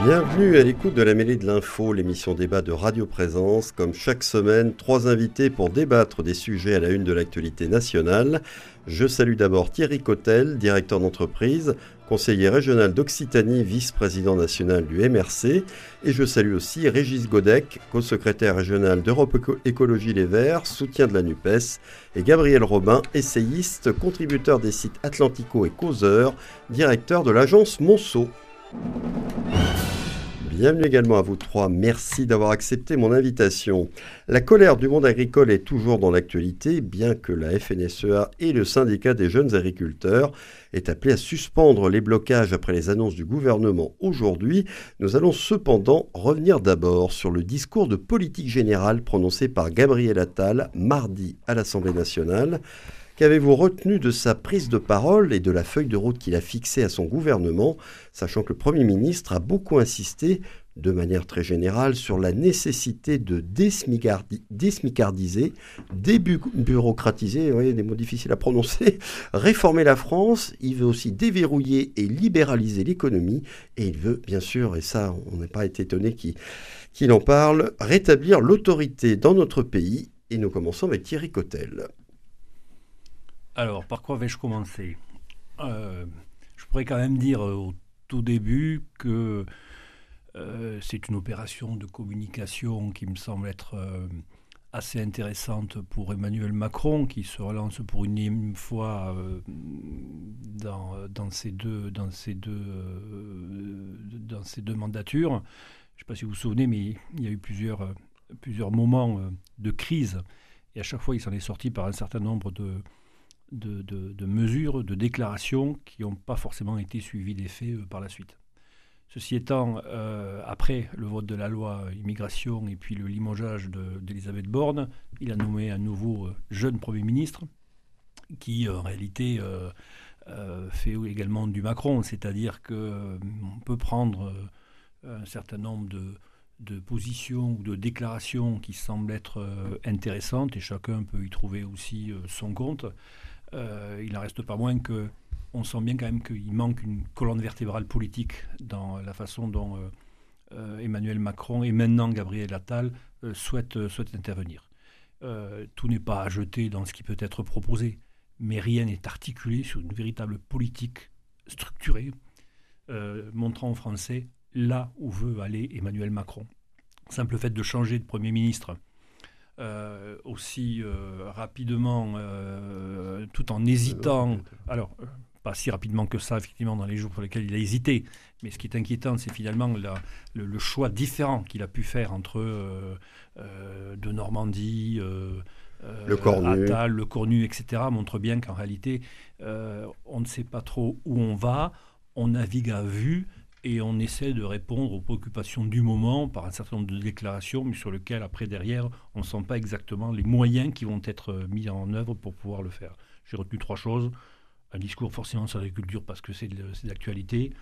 Bienvenue à l'écoute de la mêlée de l'info, l'émission débat de Radio Présence. Comme chaque semaine, trois invités pour débattre des sujets à la une de l'actualité nationale. Je salue d'abord Thierry Cotel, directeur d'entreprise, conseiller régional d'Occitanie, vice-président national du MRC. Et je salue aussi Régis Godec, co-secrétaire régional d'Europe Écologie Les Verts, soutien de la NUPES. Et Gabriel Robin, essayiste, contributeur des sites Atlantico et Causeur, directeur de l'agence Monceau. Bienvenue également à vous trois. Merci d'avoir accepté mon invitation. La colère du monde agricole est toujours dans l'actualité, bien que la FNSEA et le syndicat des jeunes agriculteurs aient appelé à suspendre les blocages après les annonces du gouvernement aujourd'hui. Nous allons cependant revenir d'abord sur le discours de politique générale prononcé par Gabriel Attal mardi à l'Assemblée nationale. Qu'avez-vous retenu de sa prise de parole et de la feuille de route qu'il a fixée à son gouvernement, sachant que le Premier ministre a beaucoup insisté, de manière très générale, sur la nécessité de désmicardiser, débureaucratiser, voyez, des mots difficiles à prononcer, réformer la France, il veut aussi déverrouiller et libéraliser l'économie, et il veut, bien sûr, et ça, on n'est pas été étonné qu'il en parle, rétablir l'autorité dans notre pays, et nous commençons avec Thierry Cotel. Alors, par quoi vais-je commencer? Euh, Je pourrais quand même dire euh, au tout début que euh, c'est une opération de communication qui me semble être assez intéressante pour Emmanuel Macron, qui se relance pour une énième fois dans, dans, ces deux, dans, ces deux, dans ces deux mandatures. Je ne sais pas si vous vous souvenez, mais il y a eu plusieurs, plusieurs moments de crise, et à chaque fois, il s'en est sorti par un certain nombre de de, mesures, de déclarations qui n'ont pas forcément été suivies des faits euh, par la suite. Ceci étant, euh, après le vote de la loi immigration et puis le limogeage d'Elisabeth Borne, il a nommé un nouveau euh, jeune Premier ministre qui, en réalité, fait également du Macron, c'est-à-dire qu'on peut prendre un certain nombre de positions ou de déclarations qui semblent être intéressantes et chacun peut y trouver aussi son compte. Euh, il n'en reste pas moins que on sent bien quand même qu'il manque une colonne vertébrale politique dans la façon dont euh, euh, Emmanuel Macron et maintenant Gabriel Attal souhaitent, intervenir. tout n'est pas à jeter dans ce qui peut être proposé, mais rien n'est articulé sur une véritable politique structurée, montrant aux Français là où veut aller Emmanuel Macron. Simple fait de changer de Premier ministre euh, aussi euh, rapidement, euh, tout en hésitant. Alors, pas si rapidement que ça, effectivement, dans les jours pour lesquels il a hésité. Mais ce qui est inquiétant, c'est finalement le, choix différent qu'il a pu faire entre de Normandie, le Cornu. Attal, le Cornu, etc., montre bien qu'en réalité, on ne sait pas trop où on va, on navigue à vue et on essaie de répondre aux préoccupations du moment par un certain nombre de déclarations, mais sur lesquelles, après, derrière, on ne sent pas exactement les moyens qui vont être mis en œuvre pour pouvoir le faire. J'ai retenu trois choses. Un discours forcément sur l'agriculture parce que c'est d'actualité,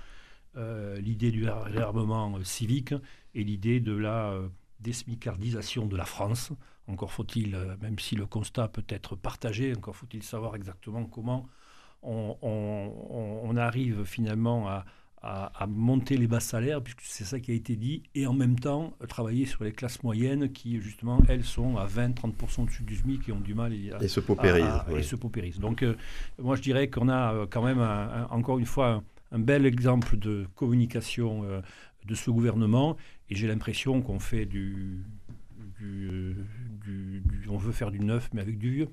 euh, l'idée du réarmement euh, civique et l'idée de la euh, désmicardisation de la France. Encore faut-il, même si le constat peut être partagé, encore faut-il savoir exactement comment on arrive finalement à, à, monter les bas salaires, puisque c'est ça qui a été dit, et en même temps travailler sur les classes moyennes qui, justement, elles sont à 20-30% au-dessus du SMIC et ont du mal à, et se paupérisent. Et se paupérisent. Donc, euh, moi, je dirais qu'on a euh, quand même, encore une fois, un, bel exemple de communication euh, de ce gouvernement, et j'ai l'impression qu'on fait du, du, On veut faire du neuf, mais avec du vieux.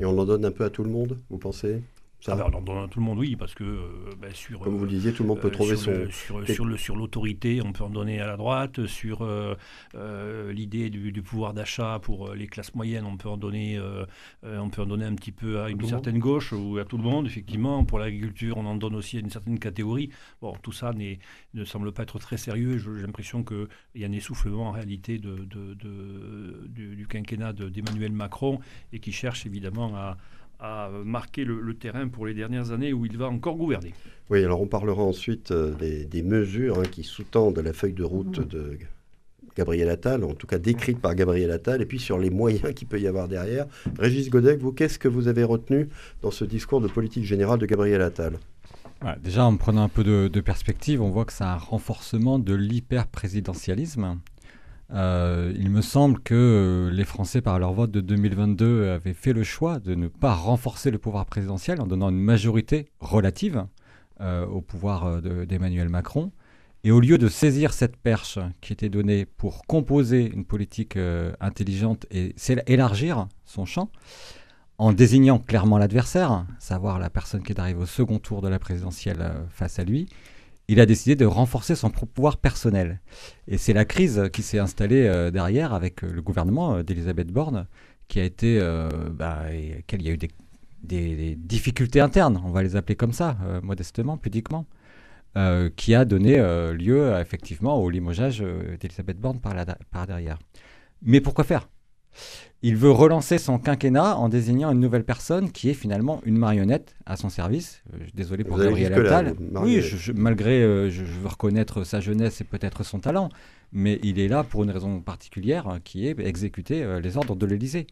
Et on en donne un peu à tout le monde, vous pensez? Ça. Ah dans, tout le monde, oui, parce que euh, ben, sur. Comme vous le disiez, tout le monde peut euh, trouver son. sur, sur, l'autorité, on peut en donner à la droite. Sur euh, l'idée du, pouvoir d'achat pour les classes moyennes, on peut en donner, on peut en donner un petit peu à une certaine gauche ou à tout le monde, effectivement. Pour l'agriculture, on en donne aussi à une certaine catégorie. Bon, tout ça ne semble pas être très sérieux. J'ai l'impression qu'il y a un essoufflement en réalité de, du, du, quinquennat d'Emmanuel Macron et qui cherche évidemment à a marqué le, terrain pour les dernières années où il va encore gouverner. Oui, alors on parlera ensuite euh, des, mesures hein, qui sous-tendent la feuille de route mmh. de Gabriel Attal, en tout cas décrite par Gabriel Attal, et puis sur les moyens qu'il peut y avoir derrière. Régis Godec, vous, qu'est-ce que vous avez retenu dans ce discours de politique générale de Gabriel Attal? Déjà, en prenant un peu de, de, perspective, on voit que c'est un renforcement de l'hyper-présidentialisme. Euh, il me semble que euh, les Français, par leur vote de 2022, avaient fait le choix de ne pas renforcer le pouvoir présidentiel en donnant une majorité relative euh, au pouvoir d'Emmanuel Macron. Et au lieu de saisir cette perche qui était donnée pour composer une politique intelligente et élargir son champ, en désignant clairement l'adversaire, savoir la personne qui est arrivée au second tour de la présidentielle face à lui, il a décidé de renforcer son pouvoir personnel. Et c'est la crise qui s'est installée euh, derrière avec euh, le gouvernement euh, d'Elisabeth Borne, qui a été, bah, il y a eu des, difficultés internes, on va les appeler comme ça, modestement, pudiquement, qui a donné lieu effectivement au limogeage d'Elisabeth Borne par, par derrière. Mais pourquoi faire? Il veut relancer son quinquennat en désignant une nouvelle personne qui est finalement une marionnette à son service. Euh, désolé pour Gabriel Attal. Oui, malgré, euh, je, veux reconnaître sa jeunesse et peut-être son talent, mais il est là pour une raison particulière hein, qui est exécuter euh, les ordres de l'Élysée.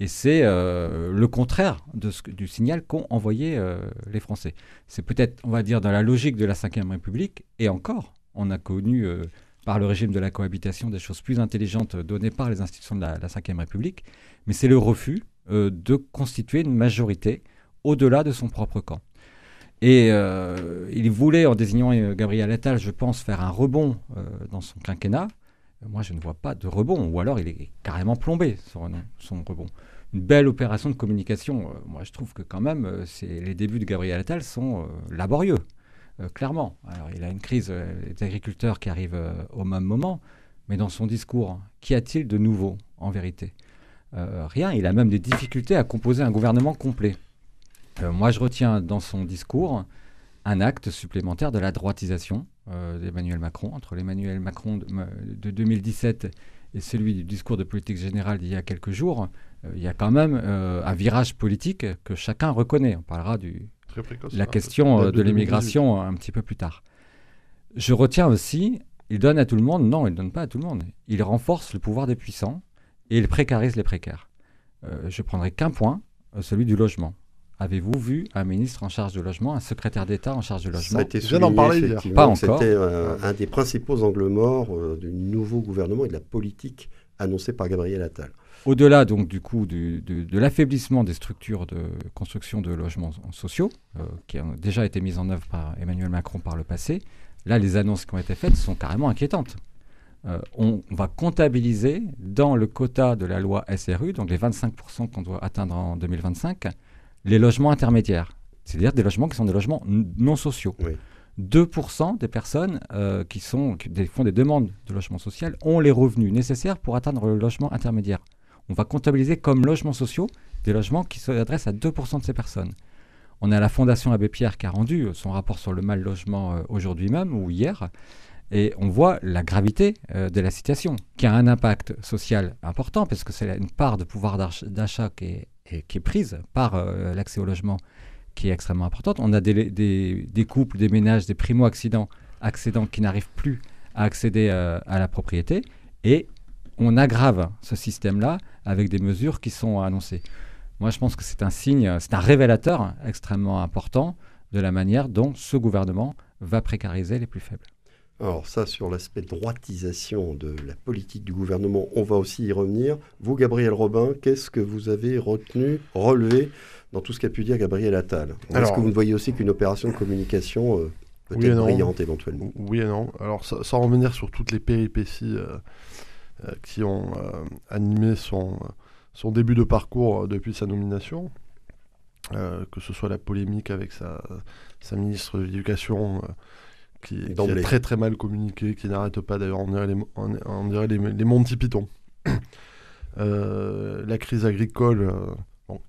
Et c'est le contraire de ce, du signal qu'ont envoyé les Français. C'est peut-être, on va dire, dans la logique de la Ve République, et encore, on a connu par le régime de la cohabitation des choses plus intelligentes données par les institutions de la, Ve République, mais c'est le refus euh, de constituer une majorité au-delà de son propre camp. Et euh, il voulait, en désignant euh, Gabriel Attal, je pense, faire un rebond dans son quinquennat. Moi, je ne vois pas de rebond, ou alors il est carrément plombé, son, son rebond. Une belle opération de communication. moi, je trouve que quand même, les débuts de Gabriel Attal sont laborieux. Euh, clairement. Il a une crise euh, des agriculteurs qui arrive euh, au même moment, mais dans son discours, qu'y a-t-il de nouveau en vérité? Rien. Il a même des difficultés à composer un gouvernement complet. moi, je retiens dans son discours un acte supplémentaire de la droitisation d'Emmanuel Macron. Entre l'Emmanuel Macron de, 2017 et celui du discours de politique générale d'il y a quelques jours, il y a quand même un virage politique que chacun reconnaît. On parlera du, la question euh, de l'immigration un petit peu plus tard. Je retiens aussi, il donne à tout le monde, non, il ne donne pas à tout le monde. Il renforce le pouvoir des puissants et il précarise les précaires. Euh, je prendrai qu'un point, euh, celui du logement. Avez-vous vu un ministre en charge du logement, un secrétaire d'État en charge du logement Ça a été souligné, Pas encore. C'était un des principaux angles morts du nouveau gouvernement et de la politique annoncée par Gabriel Attal. Au-delà donc du coup de, l'affaiblissement des structures de construction de logements sociaux, euh, qui ont déjà été mises en œuvre par Emmanuel Macron par le passé, là les annonces qui ont été faites sont carrément inquiétantes. Euh, on va comptabiliser dans le quota de la loi SRU, donc les 25% qu'on doit atteindre en 2025, les logements intermédiaires, c'est-à-dire des logements qui sont des logements non sociaux. 2% des personnes euh, qui, sont, qui font des demandes de logement social ont les revenus nécessaires pour atteindre le logement intermédiaire on va comptabiliser comme logements sociaux des logements qui s'adressent à 2% de ces personnes. On a la Fondation Abbé Pierre qui a rendu son rapport sur le mal logement aujourd'hui même ou hier. Et on voit la gravité de la situation, qui a un impact social important, parce que c'est une part de pouvoir d'achat qui est, prise par l'accès au logement qui est extrêmement importante. On a des, couples, des ménages, des primo-accédants qui n'arrivent plus à accéder euh, à la propriété. Et on aggrave ce système-là avec des mesures qui sont annoncées. Moi, je pense que c'est un signe, c'est un révélateur extrêmement important de la manière dont ce gouvernement va précariser les plus faibles. Alors ça, sur l'aspect droitisation de la politique du gouvernement, on va aussi y revenir. Vous, Gabriel Robin, qu'est-ce que vous avez retenu, relevé dans tout ce qu'a pu dire Gabriel Attal? Est-ce que vous ne voyez aussi qu'une opération de communication euh, peut-être brillante éventuellement? Oui et non. Alors sans revenir sur toutes les péripéties euh, euh, qui ont animé son, son début de parcours depuis sa nomination, que ce soit la polémique avec sa, sa ministre de l'Éducation qui, qui a très très mal communiqué, qui n'arrête pas d'ailleurs, on dirait les, on, dirait les, les Monty Python. la crise agricole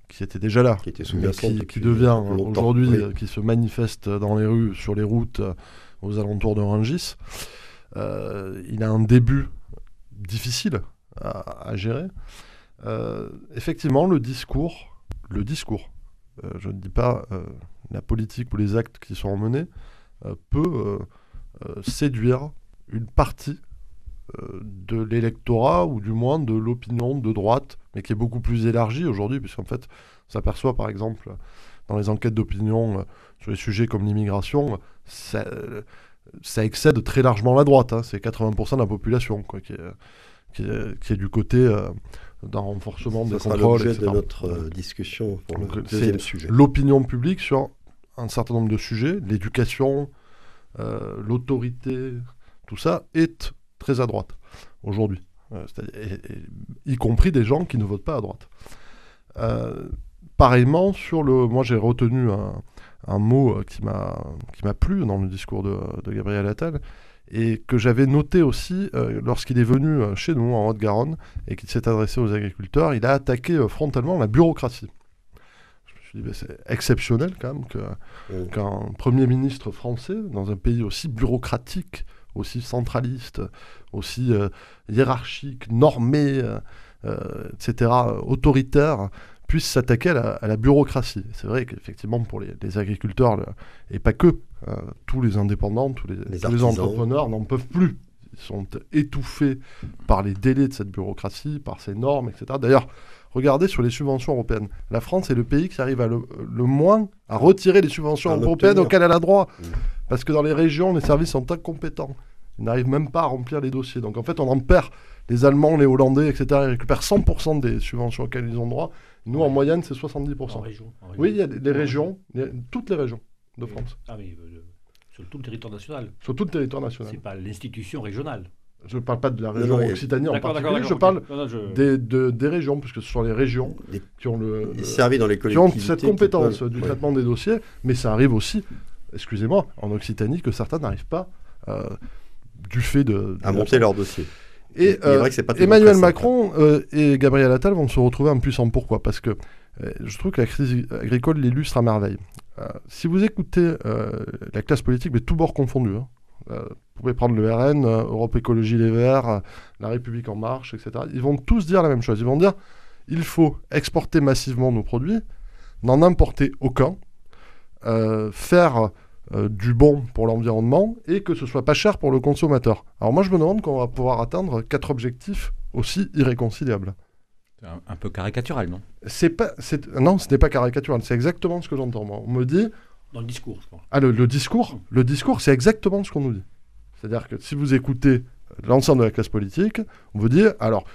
qui était déjà là, qui, était qui, devient aujourd'hui, euh, qui se manifeste dans les rues, sur les routes, euh, aux alentours de Rungis. Euh, il a un début difficile à, gérer. effectivement, le discours, le discours, je ne dis pas la politique ou les actes qui sont menés, peut séduire une partie de l'électorat ou du moins de l'opinion de droite, mais qui est beaucoup plus élargie aujourd'hui, puisqu'en fait, on s'aperçoit par exemple dans les enquêtes d'opinion euh, sur les sujets comme l'immigration, ça, excède très largement la droite. Hein. c'est 80% de la population quoi, qui, est, qui, est, du côté euh, d'un renforcement des contrôles. C'est de notre euh, discussion pour le deuxième sujet. L'opinion publique sur un certain nombre de sujets, l'éducation, l'autorité, tout ça est très à droite aujourd'hui. Euh, y compris des gens qui ne votent pas à droite. Euh, pareillement, sur le, moi j'ai retenu un, mot euh, qui m'a plu dans le discours de, Gabriel Attal et que j'avais noté aussi lorsqu'il est venu chez nous en Haute-Garonne et qu'il s'est adressé aux agriculteurs, il a attaqué frontalement la bureaucratie. Je me suis dit, bah, c'est exceptionnel quand même mmh. qu'un Premier ministre français, dans un pays aussi bureaucratique, aussi centraliste, aussi euh, hiérarchique, normé, euh, euh, etc., autoritaire, puisse s'attaquer à, la bureaucratie. C'est vrai qu'effectivement, pour les, agriculteurs, et pas que, tous les indépendants, tous les, entrepreneurs n'en peuvent plus. Ils sont étouffés par les délais de cette bureaucratie, par ces normes, etc. D'ailleurs, regardez sur les subventions européennes. La France est le pays qui arrive à le, moins à retirer les subventions européennes auxquelles elle a droit. Mmh. Parce que dans les régions, les services sont incompétents. Ils n'arrivent même pas à remplir les dossiers. Donc en fait, on en perd. Les Allemands, les Hollandais, etc., ils récupèrent 100% des subventions auxquelles ils ont droit. Nous, en moyenne, c'est 70%. En région, Oui, il y a des, régions, toutes les régions de France. Ah oui, euh, sur tout le territoire national. Sur tout le territoire national. C'est pas l'institution régionale. Je ne parle pas de la région Occitanie en particulier, je parle Des, des, régions, puisque ce sont les régions qui ont le, dans les qui ont cette compétence du traitement des dossiers, mais ça arrive aussi, excusez-moi, en Occitanie que certains n'arrivent pas euh, du fait de... à monter leur dossier. Et euh, Emmanuel Macron euh, et Gabriel Attal vont se retrouver impuissants. Pourquoi? Parce que euh, je trouve que la crise agricole l'illustre à merveille. si vous écoutez la classe politique, mais tout bord confondu, hein, vous pouvez prendre le RN, Europe Écologie Les Verts, La République En Marche, etc. Ils vont tous dire la même chose. Ils vont dire il faut exporter massivement nos produits, n'en importer aucun, faire euh, du bon pour l'environnement et que ce soit pas cher pour le consommateur. Alors moi je me demande qu'on va pouvoir atteindre quatre objectifs aussi irréconciliables. Un, un peu caricatural, non? C'est pas, non, ce n'est pas caricatural. C'est exactement ce que j'entends. Moi, on me dit. Dans le discours. Je Ah le, discours, mmh. le discours, c'est exactement ce qu'on nous dit. C'est-à-dire que si vous écoutez l'ensemble de la classe politique, on vous dit alors.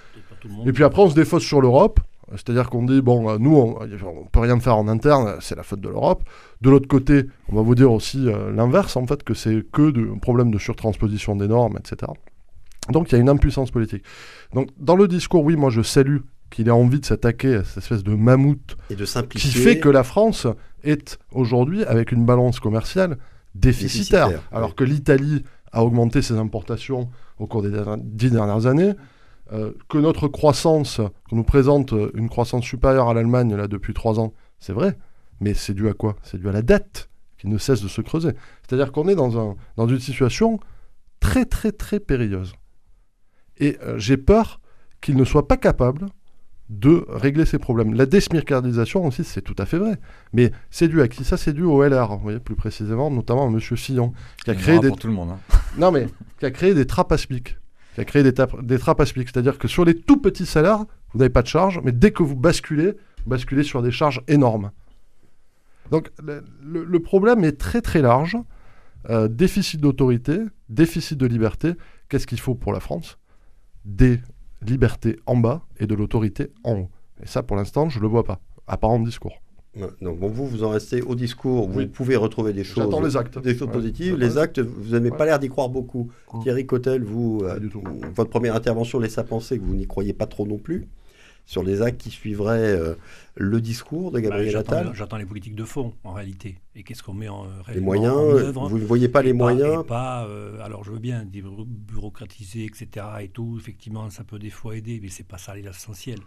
Et puis après on se défausse sur l'Europe. C'est-à-dire qu'on dit, bon, euh, nous, on ne peut rien faire en interne, c'est la faute de l'Europe. De l'autre côté, on va vous dire aussi euh, l'inverse, en fait, que c'est que de, un problème de surtransposition des normes, etc. Donc il y a une impuissance politique. Donc dans le discours, oui, moi je salue qu'il ait envie de s'attaquer à cette espèce de mammouth et de qui fait que la France est aujourd'hui avec une balance commerciale déficitaire, alors que l'Italie a augmenté ses importations au cours des dix dernières années. Euh, que notre croissance, qu'on nous présente euh, une croissance supérieure à l'Allemagne là depuis trois ans, c'est vrai, Mais c'est dû à quoi? C'est dû à la dette qui ne cesse de se creuser. C'est-à-dire qu'on est dans, un, dans une situation très très très périlleuse. Et euh, j'ai peur qu'il ne soit pas capable de régler ces problèmes. La désmircardisation aussi, c'est tout à fait vrai. Mais c'est dû à qui? Ça, c'est dû au LR, vous voyez, plus précisément, notamment à M. Fillon, qui a créé des... tout le monde. Hein. Non, mais qui a créé des trappes à SMIC. Qui a créé des, trappes à. C'est-à-dire que sur les tout petits salaires, vous n'avez pas de charge, mais dès que vous basculez, vous basculez sur des charges énormes. Donc le, problème est très très large. Euh, déficit d'autorité, déficit de liberté. Qu'est-ce qu'il faut pour la France? Des libertés en bas et de l'autorité en haut. Et ça, pour l'instant, je ne le vois pas, à part en discours. Donc vous, vous en restez au discours, vous pouvez retrouver des choses, les actes. Des choses positives. Les actes, vous n'avez pas l'air d'y croire beaucoup. Thierry Cotel, vous, euh, votre première intervention laisse à penser que vous n'y croyez pas trop non plus sur les actes qui suivraient euh, le discours de Gabriel bah, Attal J'attends les politiques de fond, en réalité. Et qu'est-ce qu'on met en, les moyens, Vous ne voyez pas les moyens pas, euh, Alors, je veux bien bureaucratiser, etc. Et tout, effectivement, ça peut des fois aider, mais c'est pas ça l'essentiel.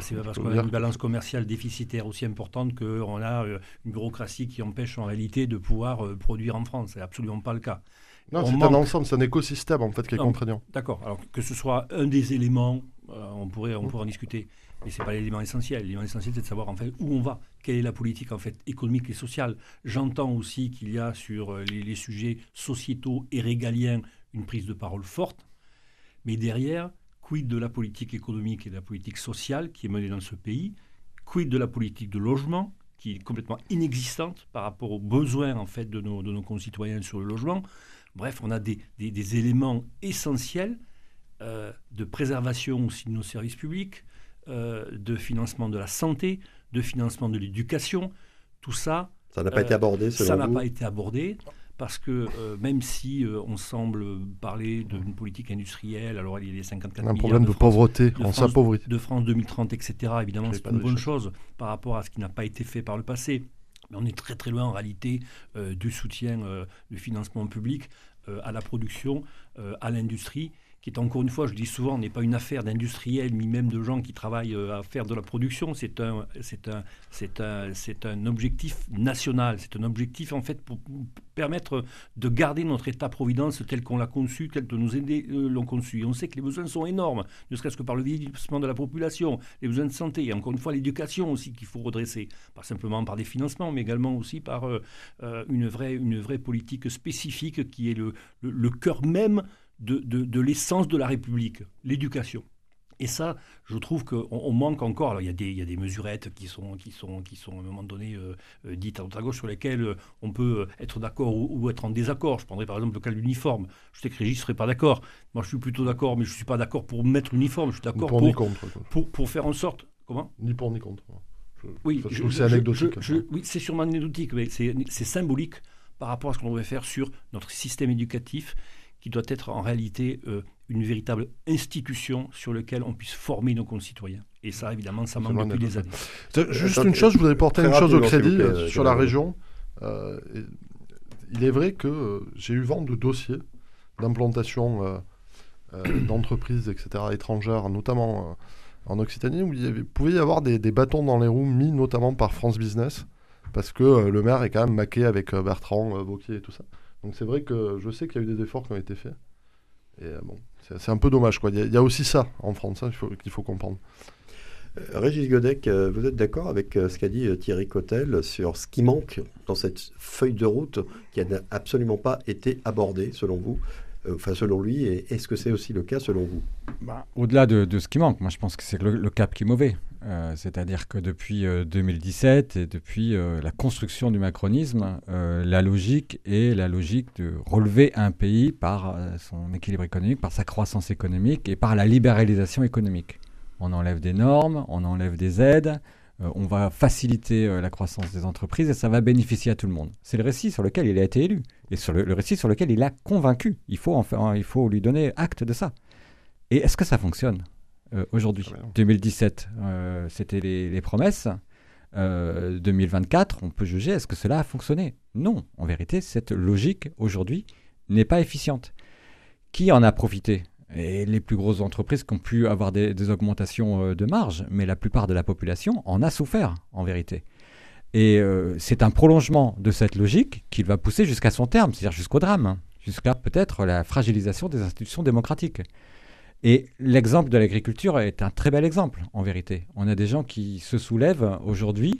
C'est pas parce qu'on a une balance commerciale déficitaire aussi importante qu'on a euh, une bureaucratie qui empêche en réalité de pouvoir produire en France. C'est absolument pas le cas. Non, c'est un ensemble, c'est un écosystème en fait qui est contraignant. D'accord. Alors que ce soit un des éléments euh, on pourrait, on pourrait en discuter. Mais ce n'est pas l'élément essentiel. L'élément essentiel, c'est de savoir en fait où on va, quelle est la politique en fait économique et sociale. J'entends aussi qu'il y a sur euh, les, sujets sociétaux et régaliens une prise de parole forte, mais derrière, quid de la politique économique et de la politique sociale qui est menée dans ce pays, quid de la politique de logement qui est complètement inexistante par rapport aux besoins en fait de nos, de nos concitoyens sur le logement. Bref, on a des, des éléments essentiels euh, de préservation aussi de nos services publics, euh, de financement de la santé, de financement de l'éducation. Tout ça. Ça n'a pas été abordé, Ça n'a pas été abordé parce que euh, même si on semble parler d'une politique industrielle, alors il y a les 54 un problème de, pauvreté, on s'appauvrit. De France 2030, etc. Évidemment, c'est une bonne chose par rapport à ce qui n'a pas été fait par le passé. Mais on est très très loin en réalité du soutien du financement public à la production, à l'industrie qui est encore une fois, je dis souvent, n'est pas une affaire d'industriels, ni même de gens qui travaillent euh, à faire de la production. C'est un, c'est un, c'est un, c'est un objectif national. C'est un objectif en fait pour permettre de garder notre État-providence tel qu'on l'a conçu, tel que nous aînés euh, l'ont conçu. On sait que les besoins sont énormes, ne serait-ce que par le vieillissement de la population, les besoins de santé, et encore une fois l'éducation aussi qu'il faut redresser, pas simplement par des financements, mais également aussi par euh, une, vraie, une vraie politique spécifique qui est le cœur même de, l'essence de la République, l'éducation. Et ça, je trouve qu'on manque encore. Alors, il y, a des, il y a des mesurettes qui sont, qui, sont, qui sont à un moment donné euh, euh, dites à droite à gauche sur lesquelles euh, on peut être d'accord ou, être en désaccord. Je prendrais par exemple le cas de l'uniforme. Je sais que Régis ne serait pas d'accord. Moi, je suis plutôt d'accord, mais je ne suis pas d'accord pour mettre l'uniforme. Je suis d'accord pour, pour, pour, faire en sorte. Comment? Ni pour ni contre. oui, c'est anecdotique. oui, c'est sûrement anecdotique, mais c'est symbolique par rapport à ce qu'on devrait faire sur notre système éducatif qui doit être en réalité euh, une véritable institution sur laquelle on puisse former nos concitoyens. Et ça, évidemment, ça manque depuis des années. Juste une chose, je voudrais porter une chose au crédit euh, sur la région. Euh, il est vrai que j'ai eu vent de dossiers d'implantation d'entreprises, etc., étrangères, notamment en Occitanie, où il pouvait y avoir des, bâtons dans les roues mis notamment par France Business, parce que le maire est quand même maqué avec Bertrand, Vauquier et tout ça. Donc c'est vrai que je sais qu'il y a eu des efforts qui ont été faits. Et euh, bon, c'est un peu dommage. Quoi. Il, y a, aussi ça en France hein, qu'il faut, comprendre. Euh, Régis Godec, euh, vous êtes d'accord avec ce qu'a dit Thierry Cotel sur ce qui manque dans cette feuille de route qui n'a absolument pas été abordée, selon vous enfin selon lui, est-ce que c'est aussi le cas selon vous bah, Au-delà de, ce qui manque, moi je pense que c'est le, cap qui est mauvais. Euh, c'est-à-dire que depuis 2017 euh, et depuis euh, la construction du macronisme, la logique est la logique de relever un pays par son équilibre économique, par sa croissance économique et par la libéralisation économique. On enlève des normes, on enlève des aides, on va faciliter la croissance des entreprises et ça va bénéficier à tout le monde. C'est le récit sur lequel il a été élu et sur le, le récit sur lequel il a convaincu. Il faut, enfin, il faut lui donner acte de ça. Et est-ce que ça fonctionne euh, aujourd'hui? 2017, ah, euh, c'était les, promesses. 2024, euh, on peut juger est-ce que cela a fonctionné? Non, en vérité, cette logique aujourd'hui n'est pas efficiente. Qui en a profité? Et les plus grosses entreprises qui ont pu avoir des, augmentations de marge, mais la plupart de la population en a souffert, en vérité. Et euh, c'est un prolongement de cette logique qu'il va pousser jusqu'à son terme, c'est-à-dire jusqu'au drame, jusqu'à peut-être la fragilisation des institutions démocratiques. Et l'exemple de l'agriculture est un très bel exemple, en vérité. On a des gens qui se soulèvent aujourd'hui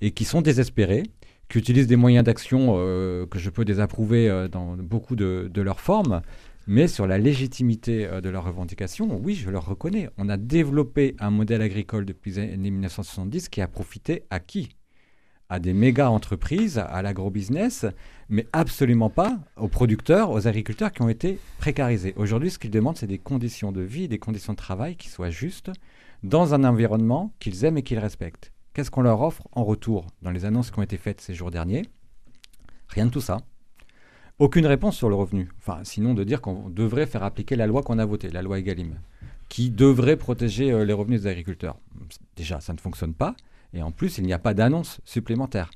et qui sont désespérés, qui utilisent des moyens d'action euh, que je peux désapprouver euh, dans beaucoup de leurs formes, mais sur la légitimité euh, de leurs revendications, oui, je leur reconnais. On a développé un modèle agricole depuis les années 1970 qui a profité à qui? À des méga entreprises, à l'agrobusiness, mais absolument pas aux producteurs, aux agriculteurs qui ont été précarisés. Aujourd'hui, ce qu'ils demandent, c'est des conditions de vie, des conditions de travail qui soient justes dans un environnement qu'ils aiment et qu'ils respectent. Qu'est-ce qu'on leur offre en retour dans les annonces qui ont été faites ces jours derniers? Rien de tout ça. Aucune réponse sur le revenu. Sinon de dire qu'on devrait faire appliquer la loi qu'on a votée, la loi Egalim, qui devrait protéger euh, les revenus des agriculteurs. Déjà, ça ne fonctionne pas. Et en plus, il n'y a pas d'annonce supplémentaire.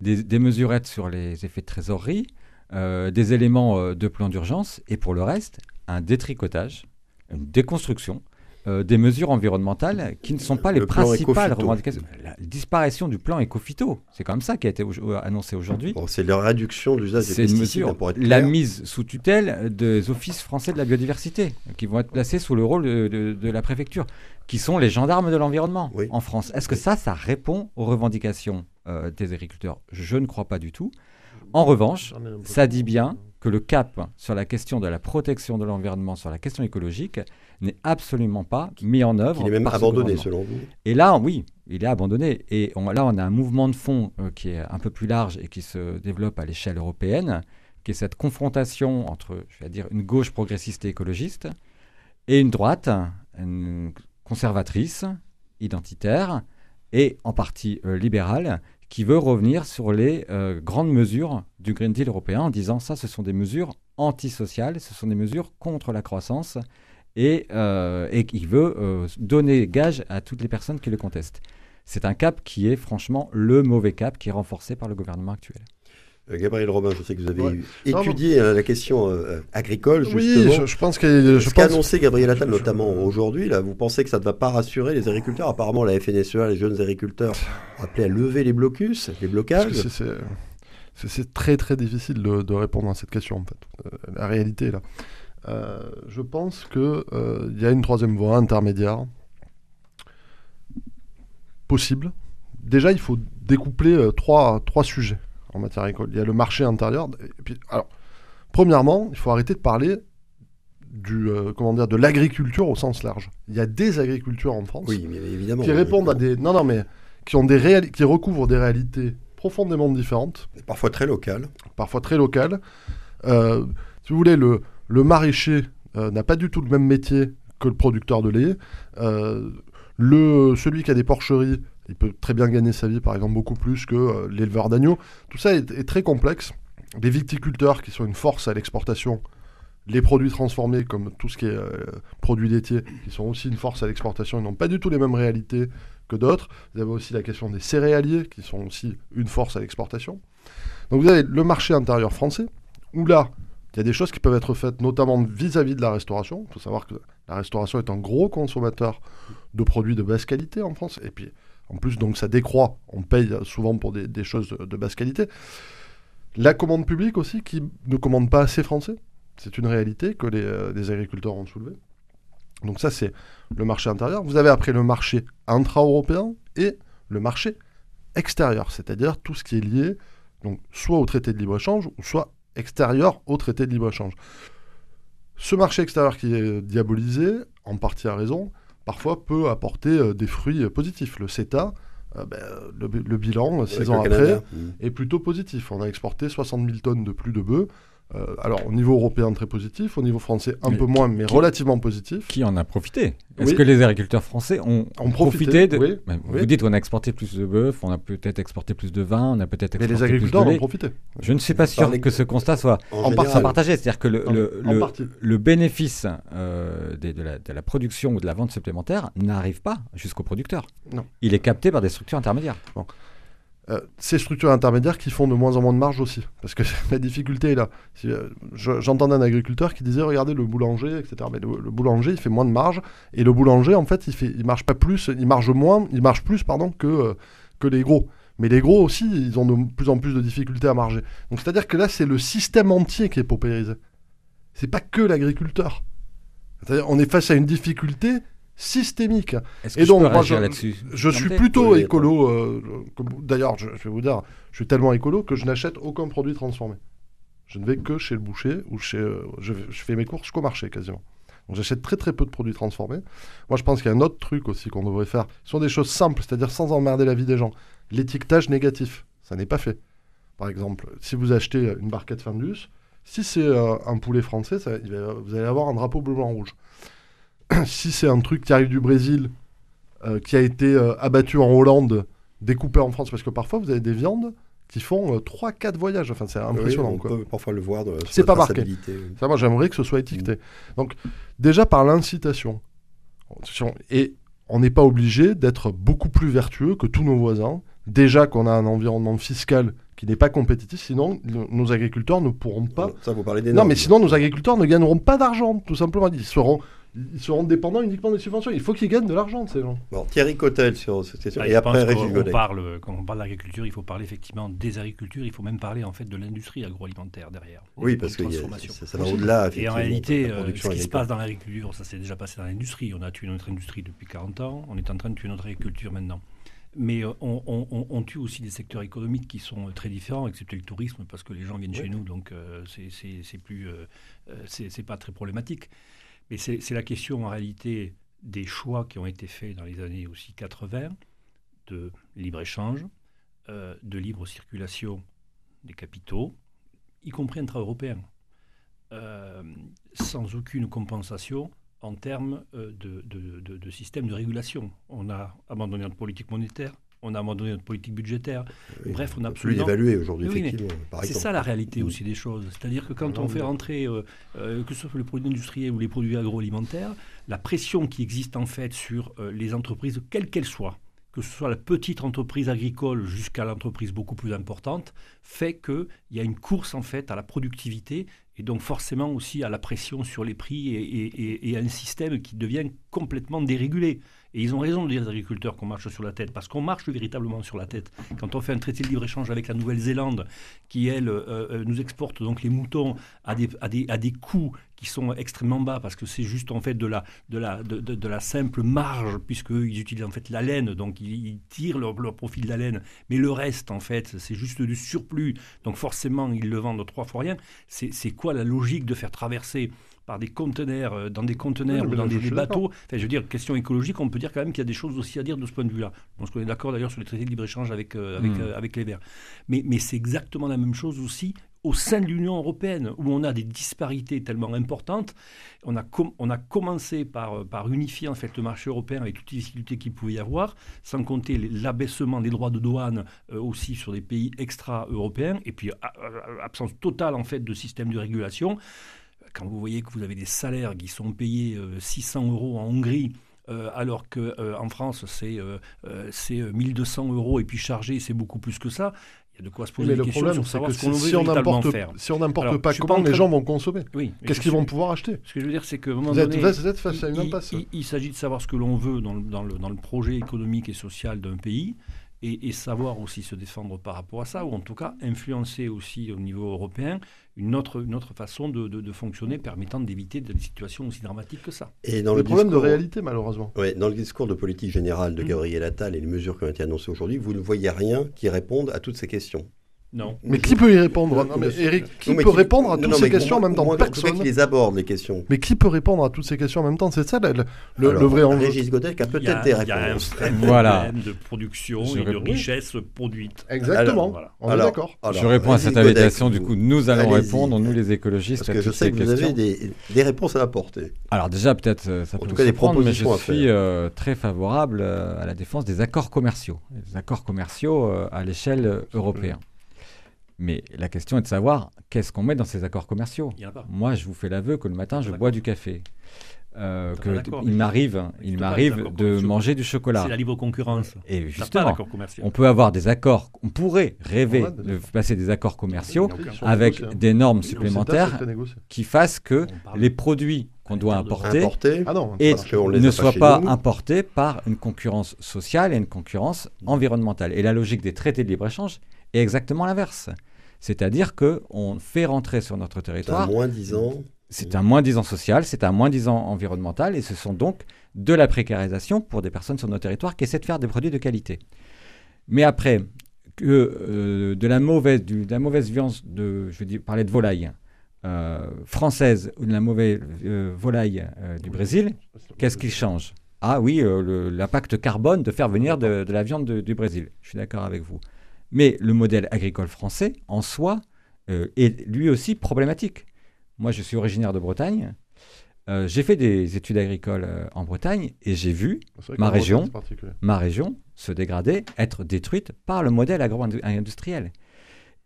Des, des, mesurettes sur les effets de trésorerie, euh, des éléments euh, de plan d'urgence, et pour le reste, un détricotage, une déconstruction euh, des mesures environnementales qui ne sont pas Le les principales revendications. La disparition du plan éco-phyto, c'est comme ça qui a été au- annoncé aujourd'hui. Bon, c'est la réduction de l'usage des pesticides, mesure, pour être la mise sous tutelle des offices français de la biodiversité, qui vont être placés sous le rôle de, de- de la préfecture, qui sont les gendarmes de l'environnement Oui. en France. Est-ce que ça, ça répond aux revendications euh, des agriculteurs? Je ne crois pas du tout. En revanche, ça dit bien que le cap sur la question de la protection de l'environnement, sur la question écologique, n'est absolument pas mis en œuvre. Il est même abandonné, selon vous. Et là, oui, il est abandonné. Et on- là, on a un mouvement de fond euh, qui est un peu plus large et qui se développe à l'échelle européenne, qui est cette confrontation entre, je vais dire, une gauche progressiste et écologiste et une droite une conservatrice, identitaire et en partie euh, libérale, qui veut revenir sur les euh, grandes mesures du Green Deal européen en disant ça, ce sont des mesures antisociales, ce sont des mesures contre la croissance et, euh, et qui veut euh, donner gage à toutes les personnes qui le contestent. C'est un cap qui est franchement le mauvais cap qui est renforcé par le gouvernement actuel. Euh, Gabriel Robin, je sais que vous avez Ouais. eu- Non, étudié euh, la question euh, agricole, Oui, je, je pense que. Je Ce qu'a pense... annoncé Gabriel Attal notamment aujourd'hui, là, vous pensez que ça ne va pas rassurer les agriculteurs? Apparemment, la FNSEA, les jeunes agriculteurs, ont appelé à lever les blocus, les blocages. c'est- c'est- c'est- C'est très très difficile de, de répondre à cette question en fait. Euh, la réalité est là. Euh, je pense qu'il y a une troisième voie intermédiaire possible. Déjà, il faut découpler euh, trois, trois sujets en matière agricole. Il y a le marché intérieur. Et puis, alors, premièrement, il faut arrêter de parler du, euh, comment dire, de l'agriculture au sens large. Il y a des agricultures en France Oui, mais évidemment. qui répondent à des non non mais qui ont des qui recouvrent des réalités profondément différentes, Parfois très local. parfois très locales. Euh, si vous voulez, le le maraîcher euh, n'a pas du tout le même métier que le producteur de lait. Euh, le celui qui a des porcheries, il peut très bien gagner sa vie, par exemple, beaucoup plus que euh, l'éleveur d'agneaux. Tout ça est, très complexe. Les viticulteurs qui sont une force à l'exportation, les produits transformés comme tout ce qui est produits laitiers, qui sont aussi une force à l'exportation, ils n'ont pas du tout les mêmes réalités que d'autres. Vous avez aussi la question des céréaliers, qui sont aussi une force à l'exportation. Donc vous avez le marché intérieur français, où là, il y a des choses qui peuvent être faites, notamment vis-à-vis de la restauration. Il faut savoir que la restauration est un gros consommateur de produits de basse qualité en France. Et puis, en plus, donc ça décroît. On paye souvent pour des, choses de, basse qualité. La commande publique aussi, qui ne commande pas assez français. C'est une réalité que les, euh, les agriculteurs ont soulevée. Donc ça, c'est le marché intérieur. Vous avez après le marché intra-européen et le marché extérieur, c'est-à-dire tout ce qui est lié donc, soit au traité de libre-échange soit extérieur au traité de libre-échange. Ce marché extérieur qui est diabolisé, en partie à raison, parfois peut apporter euh, des fruits positifs. Le CETA, euh, ben, le, le bilan, euh, six ans après, Canada. Mm. est plutôt positif. On a exporté 60 000 tonnes de plus de bœufs. Euh, alors, au niveau européen, très positif. Au niveau français, un Mais peu moins, mais qui- relativement positif. Qui en a profité? Est-ce Oui. que les agriculteurs français ont, Ont profité, profité, de... oui, Ben, Vous dites on a exporté plus de bœuf, on a peut-être exporté plus de vin, on a peut-être Mais exporté les agriculteurs plus en de ont lait. profité. Je ne suis pas sûr les- que ce constat soit En, En général, partie, soit partagé. C'est-à-dire que le, En- le, en le- partie. le bénéfice euh, des- de, la, de la production ou de la vente supplémentaire n'arrive pas jusqu'au producteur. Non. Il est capté par des structures intermédiaires. Euh, ces structures intermédiaires qui font de moins en moins de marge aussi. Parce que la difficulté est là. Euh, je- J'entendais un agriculteur qui disait regardez le boulanger, etc. Mais le, boulanger, il fait moins de marge. Et le boulanger, en fait, il, fait, il marche pas plus, il marge moins, il marche plus, pardon, que, euh, que les gros. Mais les gros aussi, ils ont de plus en plus de difficultés à marger. Donc c'est-à-dire que là, c'est le système entier qui est paupérisé. C'est pas que l'agriculteur. C'est-à-dire, on est face à une difficulté systémique. Est-ce que Et donc, peux moi, je, là-dessus je suis plutôt écolo. euh, D'ailleurs, je, je vais vous dire, je suis tellement écolo que je n'achète aucun produit transformé. Je ne vais que chez le boucher ou chez. euh, je, fais mes courses qu'au marché quasiment. Donc j'achète très très peu de produits transformés. Moi, je pense qu'il y a un autre truc aussi qu'on devrait faire. Ce sont des choses simples, c'est-à-dire sans emmerder la vie des gens. L'étiquetage négatif, ça n'est pas fait. Par exemple, si vous achetez une barquette Findus, si c'est euh, un poulet français, ça- vous allez avoir un drapeau bleu, blanc, rouge. si c'est un truc qui arrive du Brésil, euh, qui a été euh, abattu en Hollande, découpé en France, parce que parfois vous avez des viandes qui font 3-4 voyages. Enfin, c'est impressionnant. Oui, on quoi. peut parfois le voir. C'est pas marqué. Ça, moi, j'aimerais que ce soit étiqueté. Donc, déjà par l'incitation. Et on n'est pas obligé d'être beaucoup plus vertueux que tous nos voisins. Déjà qu'on a un environnement fiscal qui n'est pas compétitif, sinon nos agriculteurs ne pourront pas. Ça, vous parlez des Non, normes. mais sinon nos agriculteurs ne gagneront pas d'argent, tout simplement. Ils seront, ils seront dépendants uniquement des subventions. Il faut qu'ils gagnent de l'argent, ces gens. Bon, Thierry Cotel sur cette question. Ah, et après, Régis on parle, quand on parle d'agriculture, il faut parler effectivement des agricultures, il faut même parler en fait de l'industrie agroalimentaire derrière. Oui, parce que ça, ça va au-delà. Et en réalité, euh, ce qui se passe dans l'agriculture, ça s'est déjà passé dans l'industrie. On a tué notre industrie depuis 40 ans, on est en train de tuer notre agriculture maintenant. Mais euh, on, on- on- on tue aussi des secteurs économiques qui sont euh, très différents, excepté le tourisme, parce que les gens viennent chez nous, donc euh, c'est- c'est c'est plus, euh, c'est c'est pas très problématique. Mais c'est la question en réalité des choix qui ont été faits dans les années aussi 80 de libre-échange, euh, de libre circulation des capitaux, y compris intra-européens, euh, sans aucune compensation en termes euh, de- de système de régulation. On a abandonné notre politique monétaire, on a abandonné notre politique budgétaire. Oui, Bref, on a plus absolument... l'évaluer aujourd'hui, Oui, effectivement. C'est ça la réalité Mm. aussi des choses. C'est-à-dire que quand Non, on fait rentrer, euh, euh, que ce soit les produits industriels ou les produits agroalimentaires, la pression qui existe en fait sur euh, les entreprises, quelles qu'elles soient, que ce soit la petite entreprise agricole jusqu'à l'entreprise beaucoup plus importante, fait qu'il y a une course en fait à la productivité et donc forcément aussi à la pression sur les prix et, et- et- et à un système qui devient complètement dérégulé. Et ils ont raison de dire, les agriculteurs, qu'on marche sur la tête, parce qu'on marche véritablement sur la tête. Quand on fait un traité de libre-échange avec la Nouvelle-Zélande, qui, elle, euh, euh, nous exporte donc les moutons à des, à, des, à des coûts qui sont extrêmement bas, parce que c'est juste en fait de la, de la, de, de- la simple marge, puisqu'ils utilisent en fait la laine, donc ils, tirent leur, leur profit de la laine, mais le reste, en fait, c'est juste du surplus, donc forcément, ils le vendent trois fois rien. C'est quoi la logique de faire traverser par des conteneurs, euh, dans des conteneurs Oui, ou dans des, bateaux Enfin, je veux dire, question écologique, on peut dire quand même qu'il y a des choses aussi à dire de ce point de vue-là. Je pense qu'on est d'accord d'ailleurs sur les traités de libre-échange avec, euh, avec, Mm. euh, avec les Verts. Mais, mais c'est exactement la même chose aussi au sein de l'Union européenne, où on a des disparités tellement importantes. On a, com- on a commencé par, par unifier en fait, le marché européen avec toutes les difficultés qu'il pouvait y avoir, sans compter l'abaissement des droits de douane euh, aussi sur des pays extra-européens, et puis absence totale en fait, de système de régulation. Quand vous voyez que vous avez des salaires qui sont payés euh, 600 euros en Hongrie, euh, alors qu'en France, c'est euh, euh, c'est, euh, 1200 euros et puis chargé, c'est beaucoup plus que ça. Il y a de quoi se poser Mais des le questions problème, sur c'est savoir que ce qu'on si, veut on faire. si on n'importe pas comment, les gens vont consommer. Oui, Qu'est-ce qu'ils vont pouvoir acheter? Ce que je veux dire, c'est un moment vous donné, êtes- vous êtes face à une il- impasse. il, il s'agit de savoir ce que l'on veut dans le, dans le- dans le projet économique et social d'un pays et, et savoir aussi se défendre par rapport à ça, ou en tout cas influencer aussi au niveau européen une autre, une autre façon de, de- de fonctionner permettant d'éviter des situations aussi dramatiques que ça. Et dans le le problème de discours- réalité, malheureusement. Ouais, dans le discours de politique générale de Mm. Gabriel Attal et les mesures qui ont été annoncées aujourd'hui, vous ne voyez rien qui réponde à toutes ces questions. Non. Mais qui peut y répondre Non, Non, mais mais- Eric, qui Non, mais peut répondre à toutes non, ces questions en même temps en tout Personne. qui les aborde, les questions. Mais qui peut répondre à toutes ces questions en même temps C'est ça le, le- le Alors, vrai enjeu. Régis Godet qui a peut-être des il y a un réponses. vrai Voilà. problème de production Je et de richesse produite. Exactement. Voilà. On est d'accord. je réponds à cette invitation. Du coup, nous allons répondre, nous les écologistes, Parce à que je sais ces que vous questions. avez des, des réponses à apporter. Alors déjà, peut-être, euh, ça En peut tout vous cas, des mais je suis euh, très favorable euh, à la défense des accords commerciaux, des accords commerciaux à l'échelle européenne. Mais la question est de savoir qu'est-ce qu'on met dans ces accords commerciaux. Il n'y en a pas. Moi, je vous fais l'aveu que le matin, je bois du café. Euh, que il m'arrive, il m'arrive de manger du chocolat. C'est la libre concurrence. Et justement, on peut avoir des accords, on pourrait rêver On de passer des accords commerciaux sont avec hein. des normes c'est supplémentaires qui fassent que les produits qu'on doit importer Ah non, et les ne a pas soit chez pas nous. importé par une concurrence sociale et une concurrence environnementale. Et la logique des traités de libre-échange est exactement l'inverse. C'est-à-dire qu'on fait rentrer sur notre C'est un territoire, moins 10 ans. c'est un moins 10 ans social, c'est un moins 10 ans environnemental, et ce sont donc de la précarisation pour des personnes sur nos territoires qui essaient de faire des produits de qualité. Mais après, que euh, de, la mauvaise, du- de la mauvaise viande, de, je dire, parler de volaille euh, française ou de la mauvaise euh, volaille euh, du Brésil, Qu'est-ce qui change? Ah oui, euh, l'impact carbone de faire venir de, de la viande de- du Brésil. Je suis d'accord avec vous. Mais le modèle agricole français, en soi, euh, est lui aussi problématique. Moi, je suis originaire de Bretagne. Euh, j'ai fait des études agricoles euh, en Bretagne et j'ai vu ma région- Bretagne, c'est particulier. ma région se dégrader, être détruite par le modèle agro-industriel.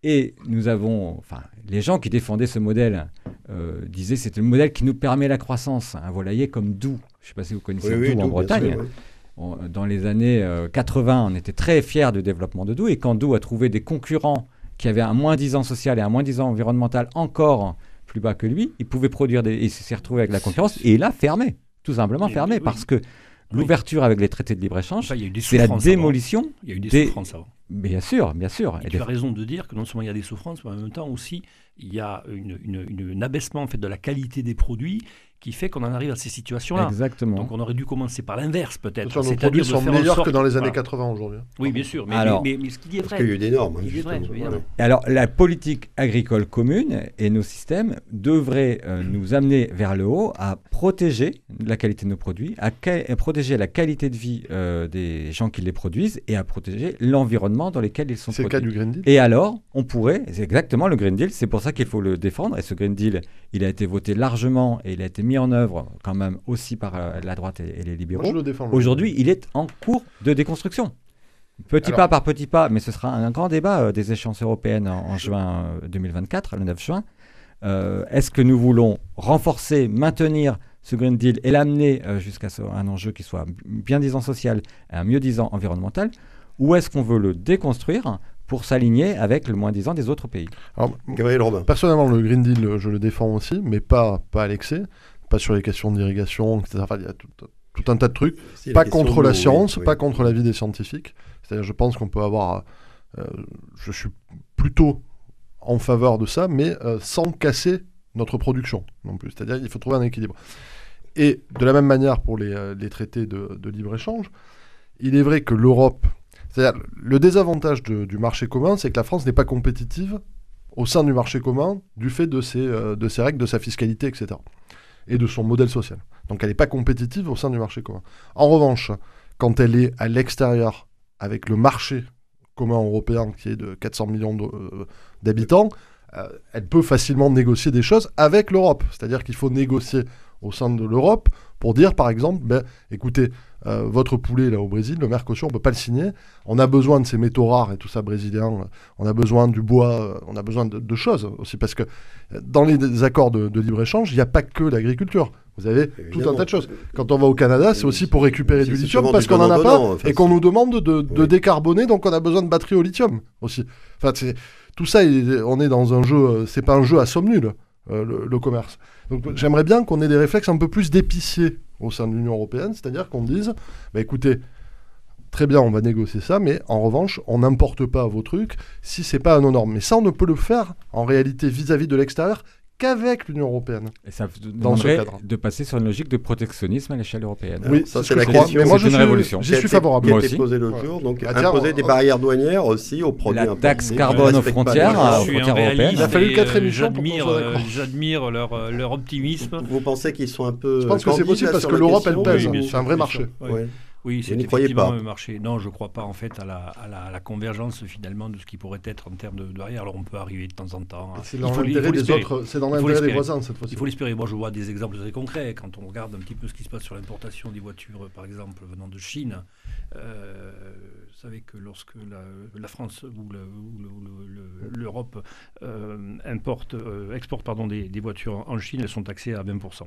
Et nous avons, enfin, les gens qui défendaient ce modèle euh, disaient c'est le modèle qui nous permet la croissance. Un volailler comme Doux, je ne sais pas si vous connaissez Oui, oui, Doux en Bretagne. sûr. On- dans les années euh, 80, on était très fiers du développement de Doux. Et quand Doux a trouvé des concurrents qui avaient un moins 10 ans social et un moins 10 ans environnemental encore plus bas que lui, il pouvait produire des. Il s'est retrouvé avec la concurrence et il a fermé. Tout simplement Et- fermé oui. parce que l'ouverture avec les traités de libre-échange, Enfin, c'est la avant. démolition. Il y a eu des, des- souffrances avant. Bien sûr, bien sûr. Et Et tu des- as raison de dire que non seulement il y a des souffrances, mais en même temps aussi, il y a une, une- une- un abaissement en fait, de la qualité des produits qui fait qu'on en arrive à ces situations-là. Exactement. Donc on aurait dû commencer par l'inverse peut-être. Nos produits sont meilleurs que dans les années voilà. 80 aujourd'hui. hein. Oui, bien sûr. Mais, Alors- mais, mais- mais ce qui dit est Parce vrai. qu'il y a eu des normes. hein, vrai, Alors, la politique agricole commune et nos systèmes devraient euh, nous amener vers le haut à protéger la qualité de nos produits, à protéger la qualité de vie euh, des gens qui les produisent et à protéger l'environnement dans lequel ils sont C'est le cas du Green Deal. Et alors, on pourrait, c'est exactement le Green Deal, c'est pour ça qu'il faut le défendre. Et ce Green Deal, il a été voté largement et il a été mis en œuvre quand même aussi par euh, la droite et, et les libéraux. Moi, je le défends. Aujourd'hui, il est en cours de déconstruction. Petit Alors- pas par petit pas, mais ce sera un grand débat euh, des échéances européennes en, en juin euh, 2024, le 9 juin. Euh, Est-ce que nous voulons renforcer, maintenir ce Green Deal et l'amener euh, jusqu'à un enjeu qui soit bien disant social et un mieux disant environnemental? Ou est-ce qu'on veut le déconstruire pour s'aligner avec le moins disant des autres pays? Deal. Alors, Gabriel Robin. Personnellement, le Green Deal, je le défends aussi, mais pas, pas à l'excès, pas sur les questions d'irrigation, etc. Enfin, il y a tout, tout un tas de trucs. Pas contre la science, oui, pas contre l'avis des scientifiques. C'est-à-dire, je pense qu'on peut avoir. euh, je suis plutôt en faveur de ça, mais euh, sans casser notre production non plus. C'est-à-dire, il faut trouver un équilibre. Et de la même manière pour les, euh, les traités de, de libre-échange, il est vrai que l'Europe. C'est-à-dire, le désavantage du marché commun, c'est que la France n'est pas compétitive au sein du marché commun du fait de ses, euh, règles, de sa fiscalité, etc. Et de son modèle social. Donc elle n'est pas compétitive au sein du marché commun. En revanche, quand elle est à l'extérieur, avec le marché commun européen qui est de 400 millions euh, d'habitants, euh, elle peut facilement négocier des choses avec l'Europe. C'est-à-dire qu'il faut négocier au sein de l'Europe pour dire, par exemple, ben, écoutez, euh, votre poulet là au Brésil, le Mercosur, on ne peut pas le signer. On a besoin de ces métaux rares et tout ça brésilien. On a besoin du bois, euh, on a besoin de, de choses aussi. Parce que euh, dans les accords de, de libre-échange, il n'y a pas que l'agriculture. Vous avez tout un tas de choses. Quand on va au Canada, c'est aussi pour récupérer du lithium parce qu'on n'en a pas et qu'on nous demande de, de Oui. décarboner, donc on a besoin de batteries au lithium aussi. Enfin, tout ça, on est dans un jeu, c'est pas un jeu à somme nulle, le, le commerce. Donc j'aimerais bien qu'on ait des réflexes un peu plus d'épicier au sein de l'Union européenne, c'est-à-dire qu'on dise, bah, écoutez, très bien, on va négocier ça, mais en revanche, on n'importe pas vos trucs si c'est pas à nos normes. Mais ça, on ne peut le faire en réalité vis-à-vis de l'extérieur qu'avec l'Union européenne. Et ça Dans ce cadre. de passer sur une logique de protectionnisme à l'échelle européenne. Alors, oui, ça, ce c'est la question. Mais moi, je une suis, révolution. j'y suis favorable. Qui a été aussi. posé l'autre Ouais. jour, donc Bah, tiens, imposer des barrières douanières aussi aux produits La taxe carbone aux frontières, suis un frontières européennes. Il a fallu quatre euh, émissions J'admire, euh, leur, euh, leur optimisme. Vous pensez qu'ils sont un peu. Je pense que c'est possible parce que l'Europe, elle pèse. c'est un vrai marché. Oui, c'est n'y effectivement pas. marché. Non, je ne crois pas en fait à la, à, la, à la convergence finalement de ce qui pourrait être en termes de, de. Alors on peut arriver de temps en temps. à- C'est dans l'intérêt des autres, c'est dans l'intérêt des voisins cette fois-ci. Il faut l'espérer. Moi, je vois des exemples très concrets. Quand on regarde un petit peu ce qui se passe sur l'importation des voitures, par exemple, venant de Chine, euh, vous savez que lorsque la, la France ou le- ou le- ou le- l'Europe euh, importe, euh, exporte pardon, des, des voitures en Chine, elles sont taxées à 20%.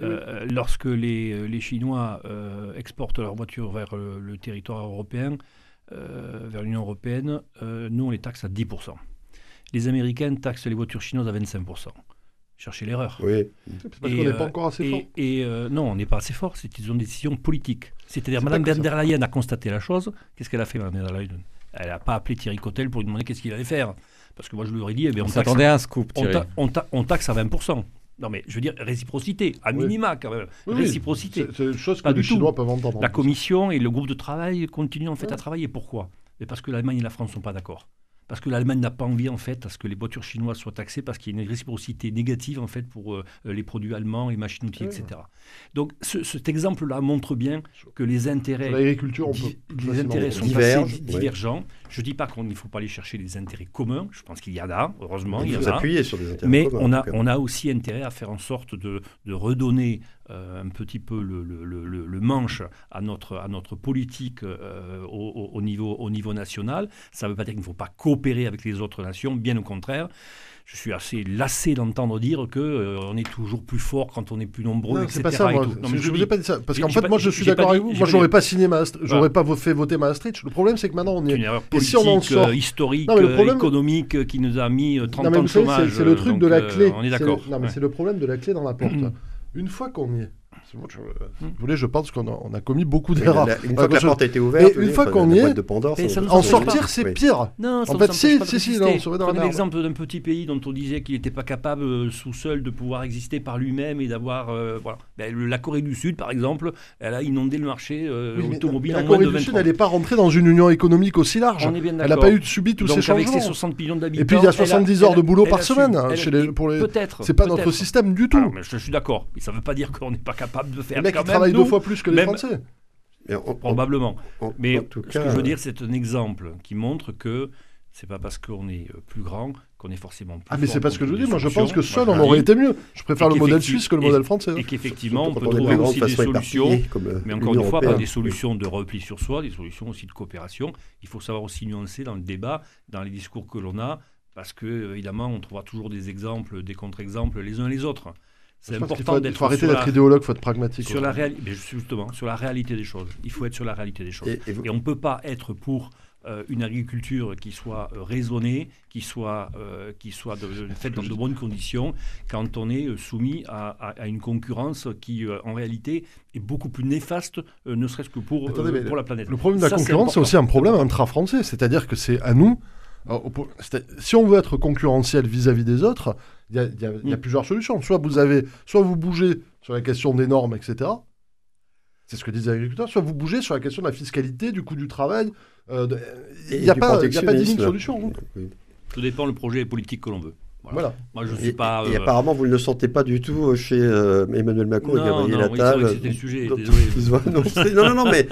Euh, lorsque les, les Chinois euh, exportent leurs voitures vers le, le territoire européen, euh, vers l'Union européenne, euh, nous on les taxe à 10%. Les Américains taxent les voitures chinoises à 25%. chercher l'erreur. Oui. C'est parce qu'on n'est pas encore assez fort. Et, et euh, non, on n'est pas assez fort, c'est une décision politique. C'est-à-dire, Mme van der Leyen a constaté la chose. Qu'est-ce qu'elle a fait, Mme van der Leyen? Elle n'a pas appelé Thierry Cotel pour lui demander qu'est-ce qu'il allait faire. Parce que moi, je lui aurais dit, eh bien, On s'attendait à un scoop, on, Thierry. ta- on ta- on taxe à 20%. Non, mais je veux dire, réciprocité, à Oui. minima quand même. Oui, réciprocité. C'est une chose que les tout. Chinois peuvent entendre. La commission et le groupe de travail continuent en fait à travailler. Pourquoi? Mais Parce que l'Allemagne et la France ne sont pas d'accord. Parce que l'Allemagne n'a pas envie en fait à ce que les voitures chinoises soient taxées parce qu'il y a une réciprocité négative en fait pour euh, les produits allemands, les machines-outils, Ouais. etc. Donc ce- cet exemple-là montre bien que les intérêts, L'agriculture, les intérêts sont Divergent, assez di- ouais. Je ne dis pas qu'il ne faut pas aller chercher les intérêts communs. Je pense qu'il y en a, heureusement, il y s'appuyer sur des intérêts Mais communs, on en a, on a aussi intérêt à faire en sorte de, de redonner euh, un petit peu le, le- le- le- le manche à notre, à notre politique euh, au niveau, au niveau national. Ça ne veut pas dire qu'il ne faut pas coopérer avec les autres nations, bien au contraire. Je suis assez lassé d'entendre dire qu'on est toujours plus fort quand on est plus nombreux, Non, etc. c'est pas ça, et moi. tout. Non, C'est- mais je je vous ai pas dit ça. Parce qu'en fait, pas moi, je suis d'accord avec vous. Moi, j'aurais pas signé Maastricht. J'aurais pas fait voter Maastricht. Le problème, c'est que maintenant, on est. une erreur Et si on en politique, sort- euh, historique, Non, euh, problème- économique euh, qui nous a mis euh, 30 Non, mais ans de chômage. c'est- le euh, truc de la euh, clé. on est d'accord. Non, mais c'est le problème de la clé dans la porte. Une fois qu'on y est. c'est moi, je- Mm. Vous voulez, je pense qu'on a, on a commis beaucoup d'erreurs. Une fois que la je- porte a été ouverte, une fois qu'on y est, de En sortir, c'est Oui. pire. Non, ça En fait, si, de si, si, non, on l'exemple d'un petit pays dont on disait qu'il n'était pas capable euh, sous seul de pouvoir exister par lui-même et d'avoir. euh, voilà. Ben, la Corée du Sud, par exemple, elle a inondé le marché euh, automobile mais en la Corée de du 20 Sud, elle n'est pas rentrée dans une union économique aussi large. On est bien Elle n'a pas eu subi tous ces avec ses changements. 60 millions d'habitants. Et puis il y a elle 70 heures de boulot par semaine hein, elle- chez les, pour les. Peut-être. C'est pas notre système du Ah tout. mais je, je suis d'accord. Mais ça ne veut pas dire qu'on n'est pas capable de faire Les mecs quand qui même, travaillent nous, deux fois plus que les même- Français. Mais Probablement. en- Mais tout ce cas, que je veux dire, c'est un exemple qui montre que c'est pas parce qu'on est euh, plus grand qu'on est forcément plus Ah, mais c'est pas ce que je trouver dis. Moi, je pense que seul, on aurait été mieux. Je préfère le modèle suisse que le modèle français. hein. Et qu'effectivement, on peut trouver aussi des solutions. euh, Mais encore une fois, pas des solutions de repli sur soi, des solutions aussi de coopération. Il faut savoir aussi nuancer dans le débat, dans les discours que l'on a, parce que évidemment, on trouvera toujours des exemples, des contre-exemples les uns les autres. C'est il faut arrêter d'être idéologue, il faut être pragmatique. sur la réalité, justement, sur la réalité des choses. Il faut être sur la réalité des choses. Et- et vous- Et on ne peut pas être pour euh, une agriculture qui soit euh, raisonnée, qui soit, euh, qui soit de- de- faite dans de bonnes conditions, quand on est soumis à, à- à une concurrence qui, en réalité, est beaucoup plus néfaste, ne serait-ce que pour, Attendez, mais pour la planète. Le problème de la Ça, concurrence, c'est aussi un problème intra-français. C'est-à-dire que c'est à nous. alors, Si on veut être concurrentiel vis-à-vis des autres, il y a, il y a- il y a Mm. plusieurs solutions. Soit vous avez, soit vous bougez sur la question des normes, etc. C'est ce que disent les agriculteurs. Soit vous bougez sur la question de la fiscalité, du coût du travail. euh, Il n'y a, pas- il y a pas dix mille protectionnisme. solutions. Oui. Tout dépend le projet politique que l'on veut. Voilà. Voilà. Moi, je ne Et, suis pas... et euh, apparemment, vous ne le sentez pas du tout euh, chez euh, Emmanuel Macron et Gabriel non, oui, c'est Attal. c'était le sujet, Donc, désolé. non, non, non, mais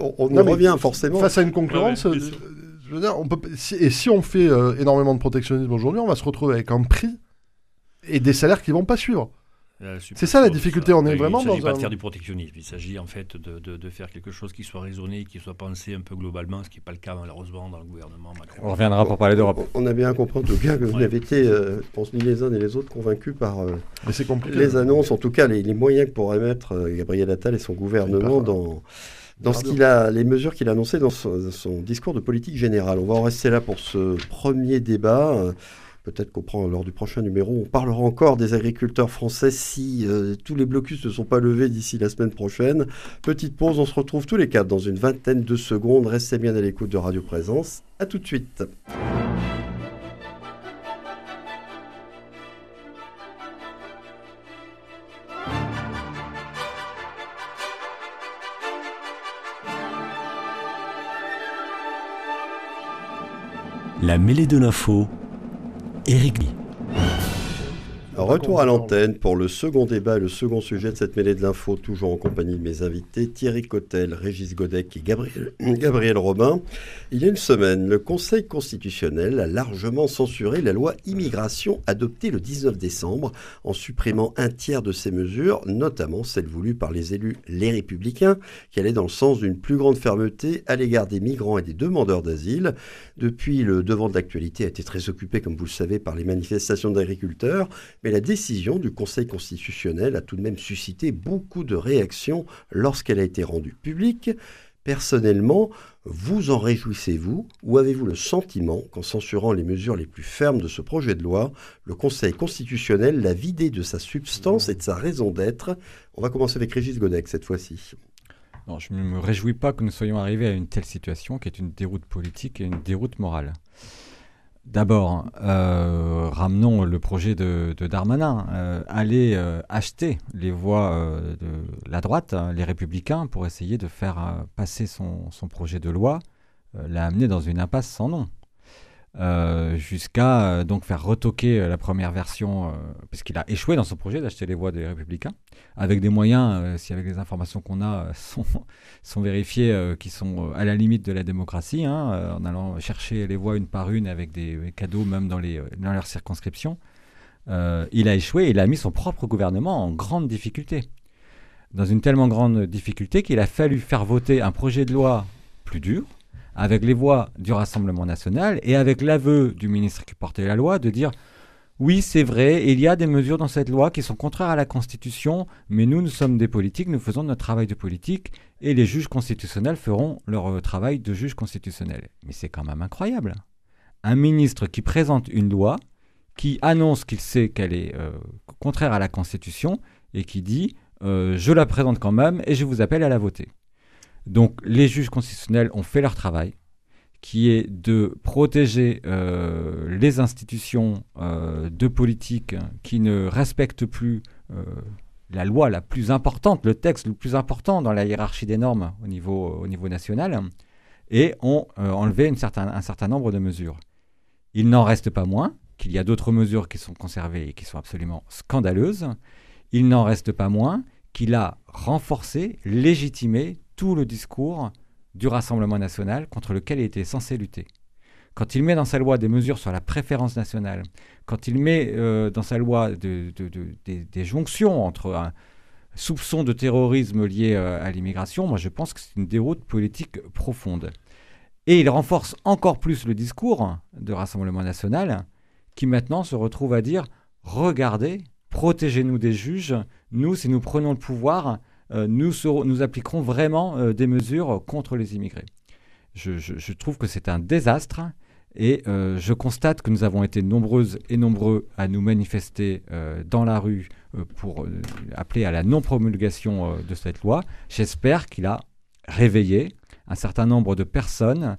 on, on y Non, mais revient forcément. Face à une concurrence, Ouais, ouais, euh, je veux dire, on peut, si- et si on fait euh, énormément de protectionnisme aujourd'hui, on va se retrouver avec un prix et des salaires qui vont pas suivre. Euh, C'est ça, la difficulté, on est Il vraiment ne s'agit pas un- de faire du protectionnisme. Il s'agit en fait de, de- de faire quelque chose qui soit raisonné, qui soit pensé un peu globalement, ce qui n'est pas le cas malheureusement dans le gouvernement Macron. On reviendra pour parler d'Europe. On on a bien compris en tout cas que vous Ouais. n'avez été, euh, je pense, ni les uns ni les autres convaincus par euh, Mais c'est compliqué. les annonces, en tout cas les, les moyens que pourrait mettre euh, Gabriel Attal et son gouvernement dans, dans ce qu'il a, les mesures qu'il a annoncées dans son, son discours de politique générale. On va en rester là pour ce premier débat. Peut-être qu'au pro- lors du prochain numéro, on parlera encore des agriculteurs français si euh, tous les blocus ne sont pas levés d'ici la semaine prochaine. Petite pause, on se retrouve tous les quatre dans une vingtaine de secondes. Restez bien à l'écoute de Radio Présence. À tout de suite. La mêlée de l'info, Éric Lee. Retour à l'antenne pour le second débat, le second sujet de cette mêlée de l'info, toujours en compagnie de mes invités Thierry Cotel, Régis Godec et Gabriel, Gabriel Robin. Il y a une semaine, le Conseil constitutionnel a largement censuré la loi immigration adoptée le 19 décembre en supprimant un tiers de ses mesures, notamment celles voulues par les élus Les Républicains, qui allaient dans le sens d'une plus grande fermeté à l'égard des migrants et des demandeurs d'asile. Depuis, le devant de l'actualité a été très occupé, comme vous le savez, par les manifestations d'agriculteurs, mais la décision du Conseil constitutionnel a tout de même suscité beaucoup de réactions lorsqu'elle a été rendue publique. Personnellement, vous en réjouissez-vous ou avez-vous le sentiment qu'en censurant les mesures les plus fermes de ce projet de loi, le Conseil constitutionnel l'a vidé de sa substance et de sa raison d'être? On va commencer avec Régis Godec cette fois-ci. Je ne me réjouis pas que nous soyons arrivés à une telle situation qui est une déroute politique et une déroute morale. D'abord, euh, ramenons le projet de, Darmanin. Euh, aller euh, acheter les voix de la droite, hein, les républicains, pour essayer de faire passer son, son, projet de loi, l'a amené dans une impasse sans nom. Euh, jusqu'à euh, donc faire retoquer euh, la première version, puisqu'il a échoué dans son projet d'acheter les voix des Républicains, avec des moyens, si avec les informations qu'on a sont, sont vérifiés, qui sont à la limite de la démocratie, hein, en allant chercher les voix une par une avec des cadeaux même dans, les, dans leurs circonscriptions. il a échoué il a mis son propre gouvernement en grande difficulté. Dans une tellement grande difficulté qu'il a fallu faire voter un projet de loi plus dur, avec les voix du Rassemblement national et avec l'aveu du ministre qui portait la loi de dire oui, c'est vrai, il y a des mesures dans cette loi qui sont contraires à la Constitution, mais nous, nous sommes des politiques, nous faisons notre travail de politique, et les juges constitutionnels feront leur euh, travail de juges constitutionnels. Mais c'est quand même incroyable. Un ministre qui présente une loi, qui annonce qu'il sait qu'elle est euh, contraire à la Constitution, et qui dit euh, je la présente quand même, et je vous appelle à la voter. Donc les juges constitutionnels ont fait leur travail, qui est de protéger euh, les institutions euh, de politique qui ne respectent plus euh, la loi la plus importante, le texte le plus important dans la hiérarchie des normes au niveau, au niveau national, et ont enlevé un certain nombre de mesures. Il n'en reste pas moins qu'il y a d'autres mesures qui sont conservées et qui sont absolument scandaleuses. Il n'en reste pas moins qu'il a renforcé, légitimé tout le discours du Rassemblement national contre lequel il était censé lutter. Quand il met dans sa loi des mesures sur la préférence nationale, quand il met euh, dans sa loi des, jonctions entre un soupçon de terrorisme lié euh, à l'immigration, moi je pense que c'est une déroute politique profonde. Et il renforce encore plus le discours de Rassemblement national qui maintenant se retrouve à dire regardez, protégez-nous des juges, nous, si nous prenons le pouvoir, euh, nous, nous, appliquerons vraiment euh, des mesures contre les immigrés. Je, trouve que c'est un désastre et euh, je constate que nous avons été nombreuses et nombreux à nous manifester dans la rue pour appeler à la non-promulgation de cette loi. J'espère qu'il a réveillé un certain nombre de personnes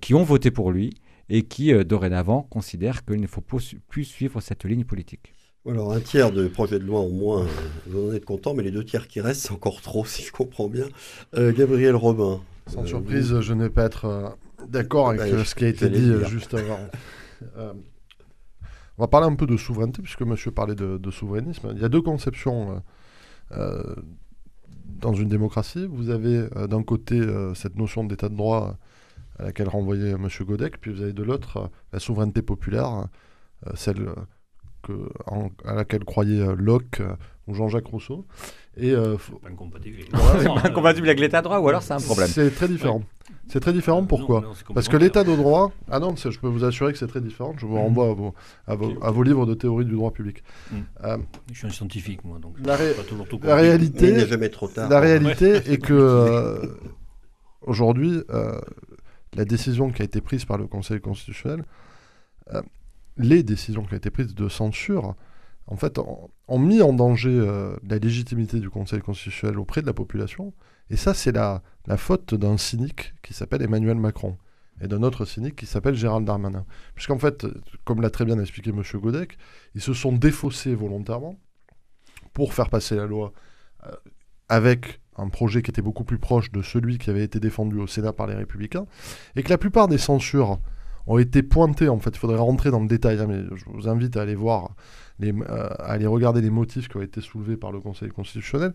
qui ont voté pour lui et qui, dorénavant, considèrent qu'il ne faut plus suivre cette ligne politique. Alors un tiers de projet de loi au moins, vous en êtes content, mais les deux tiers qui restent, c'est encore trop, si je comprends bien. Euh, Gabriel Robin. Sans euh, surprise, je ne vais pas être euh, d'accord avec ce qui a été dit juste avant. on va parler un peu de souveraineté, puisque monsieur parlait de, souverainisme. Il y a deux conceptions dans une démocratie. Vous avez d'un côté cette notion d'état de droit à laquelle renvoyait monsieur Godec, puis vous avez de l'autre la souveraineté populaire, celle à laquelle croyait euh, Locke euh, ou Jean-Jacques Rousseau. Et, euh, pas incompatible. incompatible avec l'état de droit, ou alors c'est un problème. C'est très différent. C'est très différent, pourquoi Parce que l'état de droit... Ah non, je peux vous assurer que c'est très différent. Je vous renvoie à vos, à vos, livres de théorie du droit public. Mm. je suis un scientifique, moi, donc la, pas toujours tout la réalité, il jamais trop tard. La réalité est que aujourd'hui, la décision qui a été prise par le Conseil constitutionnel les décisions qui ont été prises de censure, en fait, ont, mis en danger euh, la légitimité du Conseil constitutionnel auprès de la population. Et ça, c'est la, faute d'un cynique qui s'appelle Emmanuel Macron et d'un autre cynique qui s'appelle Gérald Darmanin. Puisqu'en fait, comme l'a très bien expliqué M. Godec, ils se sont défaussés volontairement pour faire passer la loi euh, avec un projet qui était beaucoup plus proche de celui qui avait été défendu au Sénat par les Républicains, et que la plupart des censures ont été pointés. En fait, il faudrait rentrer dans le détail, hein, mais je vous invite à aller voir, euh, à aller regarder les motifs qui ont été soulevés par le Conseil constitutionnel.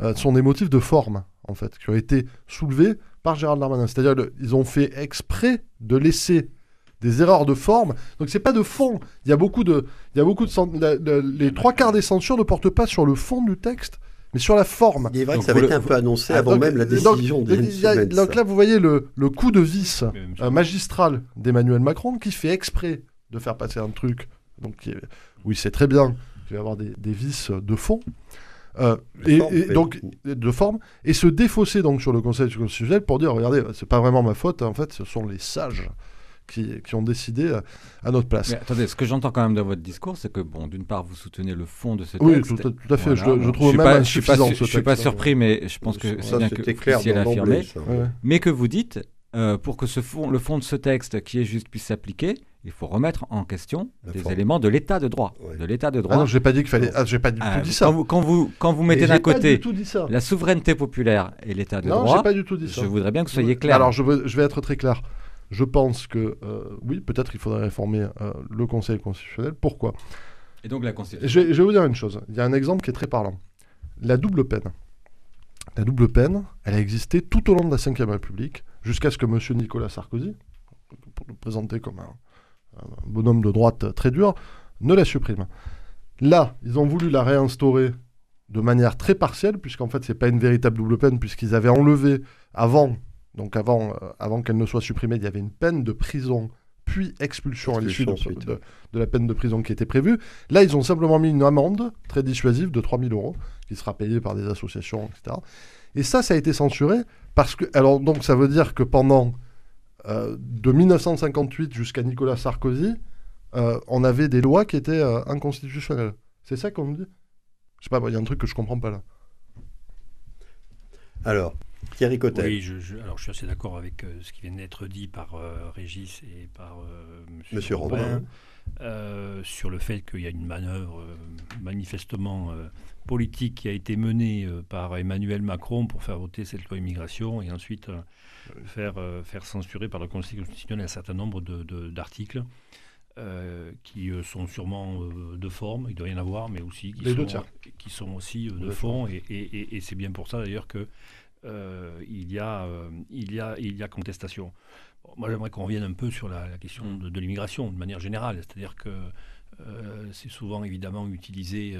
Euh, ce sont des motifs de forme, en fait, qui ont été soulevés par Gérald Darmanin. C'est-à-dire qu'ils ont fait exprès de laisser des erreurs de forme. Donc c'est pas de fond. Il y a beaucoup de, il y a beaucoup de, les trois quarts des censures ne portent pas sur le fond du texte, mais sur la forme. Il est vrai que ça avait été un peu annoncé ah, avant même la décision donc, de Donc là, vous voyez le, le coup de vis euh, magistral d'Emmanuel Macron qui fait exprès de faire passer un truc donc, où il sait très bien qu'il va y avoir des, des vices de fond. Euh, De et, forme, et mais- donc de forme et se défausser donc sur le Conseil constitutionnel pour dire regardez c'est pas vraiment ma faute en fait ce sont les sages qui, qui ont décidé euh, à notre place. Mais attendez, ce que j'entends quand même dans votre discours, c'est que, bon, d'une part, vous soutenez le fond de ce Oui, texte. tout, à- tout à fait. Voilà, je, le- je trouve suis même pas, je suis pas, je suis pas hein. surpris, mais je pense que c'est bien que clair l'emblée. l'affirmer. Ouais. Mais que vous dites, euh, pour que ce fond, le fond de ce texte qui est juste puisse s'appliquer, il faut remettre en question La des forme. éléments de l'état de droit. Ouais. De l'état de Ah droit. non, j'ai pas dit qu'il fallait. Ah, j'ai pas du Ah, tout dit ça. quand, vous, quand, vous, quand vous mettez Et d'un côté du tout dit ça. la souveraineté populaire et l'état de non, droit, pas du tout dit ça. je voudrais bien que vous soyez Oui. clair. Alors, je, veux- je vais être très clair. Je pense que, euh, oui, peut-être qu'il faudrait réformer euh, le Conseil constitutionnel. Pourquoi? Et donc la je Constitution. vais, je vais vous dire une chose. Il y a un exemple qui est très parlant. La double peine. La double peine, elle a existé tout au long de la Ve République, jusqu'à ce que M. Nicolas Sarkozy, pour le présenter comme un, un bonhomme de droite très dur, ne la supprime. Là, ils ont voulu la réinstaurer de manière très partielle, puisqu'en fait, c'est pas une véritable double peine, puisqu'ils avaient enlevé avant, donc avant, euh, avant qu'elle ne soit supprimée, il y avait une peine de prison, puis expulsion, à l'issue de, la peine de prison qui était prévue. Là, ils ont simplement mis une amende très dissuasive de 3000 euros, qui sera payée par des associations, etc. Et ça, ça a été censuré parce que, alors donc, ça veut dire que pendant euh, de 1958 jusqu'à Nicolas Sarkozy, euh, on avait des lois qui étaient euh, inconstitutionnelles. C'est ça qu'on me dit? Je sais pas, il y a un truc que je comprends pas là. Alors, Thierry Cotel. Oui, je, je- alors je suis assez d'accord avec euh, ce qui vient d'être dit par euh, Régis et par euh, Monsieur, Robin, euh, sur le fait qu'il y a une manœuvre manifestement politique qui a été menée par Emmanuel Macron pour faire voter cette loi immigration et ensuite faire, faire censurer par le Conseil constitutionnel un certain nombre de- de- d'articles. euh, qui euh, sont sûrement euh, de forme, il doit y en avoir, mais aussi qui, Les sont, tiers. qui sont aussi de De fond, et, et- et- et c'est bien pour ça d'ailleurs que euh, il, y a, euh, il, y a, il y a contestation. Bon, moi, j'aimerais qu'on revienne un peu sur la, la question de, de l'immigration de manière générale. C'est-à-dire que euh, c'est souvent évidemment utilisé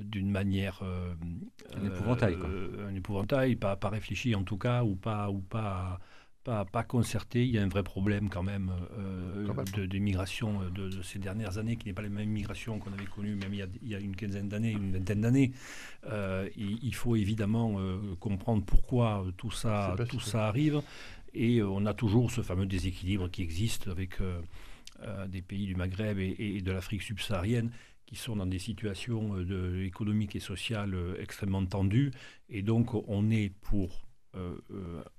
d'une manière. Un épouvantail, quoi. un épouvantail, pas, pas réfléchi en tout cas, ou pas. Ou pas pas, pas concerté, il y a un vrai problème quand même, euh, Quand même. de, de migration euh, de, de ces dernières années, qui n'est pas la même migration qu'on avait connue même il y a, il y a une quinzaine d'années, une vingtaine d'années. Euh, il, il faut évidemment euh, comprendre pourquoi tout ça, tout ça arrive. Et on a toujours ce fameux déséquilibre qui existe avec des pays du Maghreb et, et de l'Afrique subsaharienne qui sont dans des situations de, économiques et sociales extrêmement tendues. Et donc, on est pour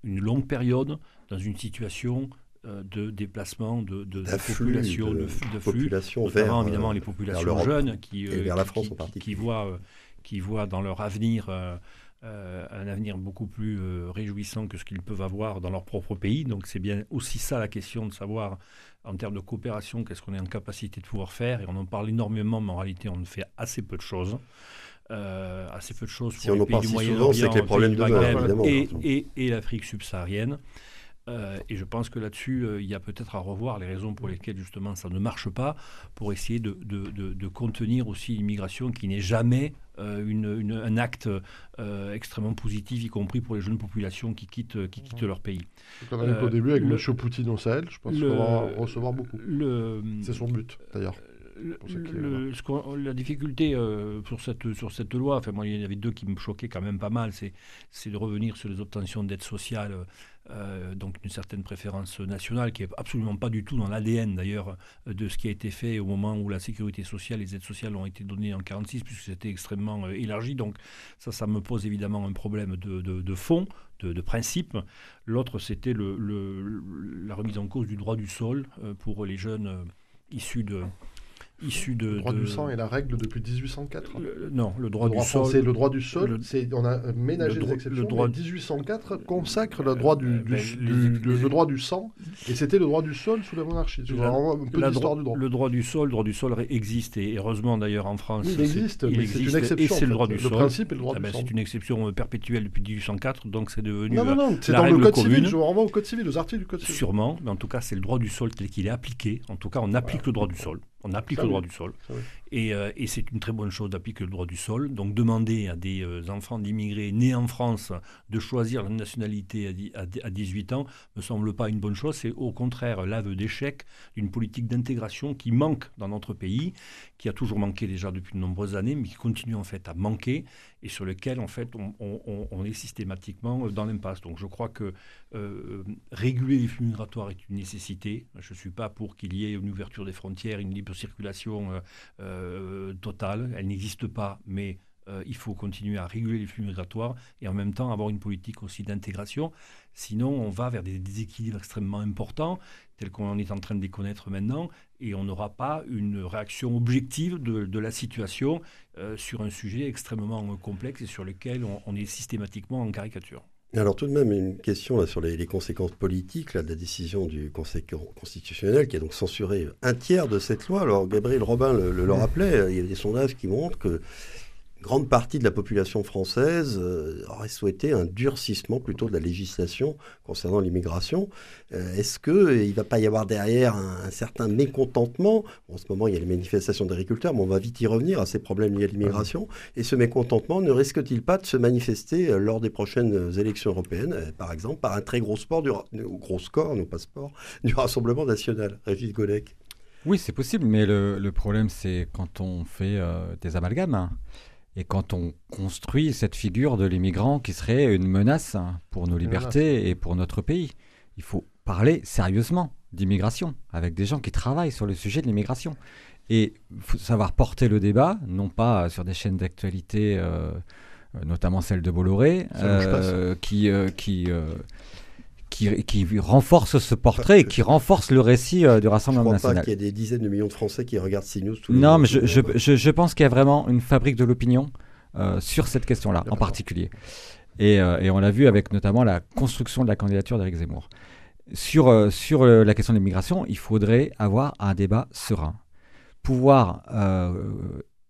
une longue période dans une situation euh, de déplacement de, de, de D'afflux population, de, de, flux, population vers, évidemment euh, les populations jeunes qui, et euh, vers la qui- France qui- en particulier. qui voient, euh, qui voient dans leur avenir euh, euh, un avenir beaucoup plus euh, réjouissant que ce qu'ils peuvent avoir dans leur propre pays. Donc c'est bien aussi ça la question de savoir en termes de coopération qu'est-ce qu'on est en capacité de pouvoir faire. Et on en parle énormément, mais en réalité on ne fait assez peu de choses. Euh, assez peu de choses Si pour on les en pays du si Moyen-Orient, souvent, c'est que les problèmes Maghreb et, et- et l'Afrique subsaharienne. Euh, et je pense que là-dessus, euh, il y a peut-être à revoir les raisons pour lesquelles justement ça ne marche pas, pour essayer de, de- de- de contenir aussi l'immigration qui n'est jamais euh, une- une- un acte euh, extrêmement positif, y compris pour les jeunes populations qui quittent, qui quittent leur pays. On a vu Euh, qu'au début, avec le- M. Poutine au Sahel, je pense qu'on va recevoir beaucoup. C'est son but, d'ailleurs. Le- le- ce la difficulté euh, sur, cette, sur cette loi, enfin, moi, il y en avait deux qui me choquaient quand même pas mal, c'est, de revenir sur les obtentions d'aide sociale, euh, donc une certaine préférence nationale, qui est absolument pas du tout dans l'ADN d'ailleurs de ce qui a été fait au moment où la sécurité sociale, les aides sociales ont été données en 46, puisque c'était extrêmement euh, élargi. Donc ça, ça me pose évidemment un problème de, de- de fond, de, de principe. L'autre, c'était le, le- la remise en cause du droit du sol euh, pour les jeunes euh, issus de... Issus de, Le droit de- du sang est la règle depuis 1804. le- non, le droit le du droit sol. français, le droit du sol, le- c'est, on a ménagé le des droit- exceptions. le droit- mais 1804 consacre le droit du, Euh, du- ben, du- les- du- les- le droit du sang, et c'était le droit du sol sous la monarchie. La- renvoie un peu dro- du droit. Le droit du sol, le droit du sol existe et heureusement d'ailleurs en France. Oui, il c'est- existe, il mais c'est une existe, exception. Et c'est le droit du principe est le droit Ah du ben, sang. c'est une exception euh, perpétuelle depuis 1804, donc c'est devenu Non, non, euh, non, c'est dans le code commune. civil. Je vous renvoie au code civil, aux articles du code civil. sûrement, mais en tout cas c'est le droit du sol tel qu'il est appliqué. En tout cas, on applique le droit du sol. On applique Ça, le oui. droit du sol. Ça, oui. Et, euh, et c'est une très bonne chose d'appliquer le droit du sol. Donc demander à des euh, enfants d'immigrés nés en France de choisir la nationalité à, dix- à dix- à 18 ans me semble pas une bonne chose. C'est au contraire l'aveu d'échec d'une politique d'intégration qui manque dans notre pays, qui a toujours manqué déjà depuis de nombreuses années, mais qui continue en fait à manquer et sur lequel en fait on, est systématiquement dans l'impasse. Donc je crois que euh, réguler les flux migratoires est une nécessité. Je ne suis pas pour qu'il y ait une ouverture des frontières, une libre circulation euh, totale. Elle n'existe pas, mais euh, il faut continuer à réguler les flux migratoires et en même temps avoir une politique aussi d'intégration. Sinon, on va vers des déséquilibres extrêmement importants, tels qu'on est en train de les connaître maintenant, et on n'aura pas une réaction objective de, la situation euh, sur un sujet extrêmement complexe et sur lequel on est systématiquement en caricature. Alors tout de même une question là, sur les, les conséquences politiques là, de la décision du Conseil con- constitutionnel qui a donc censuré un tiers de cette loi. Alors Gabriel Robin le, le- le rappelait, il y a des sondages qui montrent que grande partie de la population française euh, aurait souhaité un durcissement plutôt de la législation concernant l'immigration. Euh, Est-ce qu'il ne va pas y avoir derrière un, certain mécontentement? En ce moment, il y a les manifestations d'agriculteurs, mais on va vite y revenir à ces problèmes liés à l'immigration. Et ce mécontentement ne risque-t-il pas de se manifester euh, lors des prochaines euh, élections européennes, euh, par exemple, par un très gros, sport du, gros score, non pas sport, du Rassemblement national? Régis Golec. Oui, c'est possible, mais le, problème, c'est quand on fait euh, des amalgames hein, et quand on construit cette figure de l'immigrant qui serait une menace pour nos libertés et pour notre pays. Il faut parler sérieusement d'immigration avec des gens qui travaillent sur le sujet de l'immigration. Et il faut savoir porter le débat, non pas sur des chaînes d'actualité, euh, notamment celle de Bolloré, euh, qui, euh, qui, qui, qui renforce ce portrait et qui renforce le récit euh, du Je ne Rassemblement crois pas national. qu'il y ait des dizaines de millions de Français qui regardent CNews tous les Non, mais je, je, je, je pense qu'il y a vraiment une fabrique de l'opinion euh, sur cette question-là, en particulier. Et, euh, et on l'a vu avec notamment la construction de la candidature d'Éric Zemmour. Sur, sur la question de l'immigration, il faudrait avoir un débat serein. Pouvoir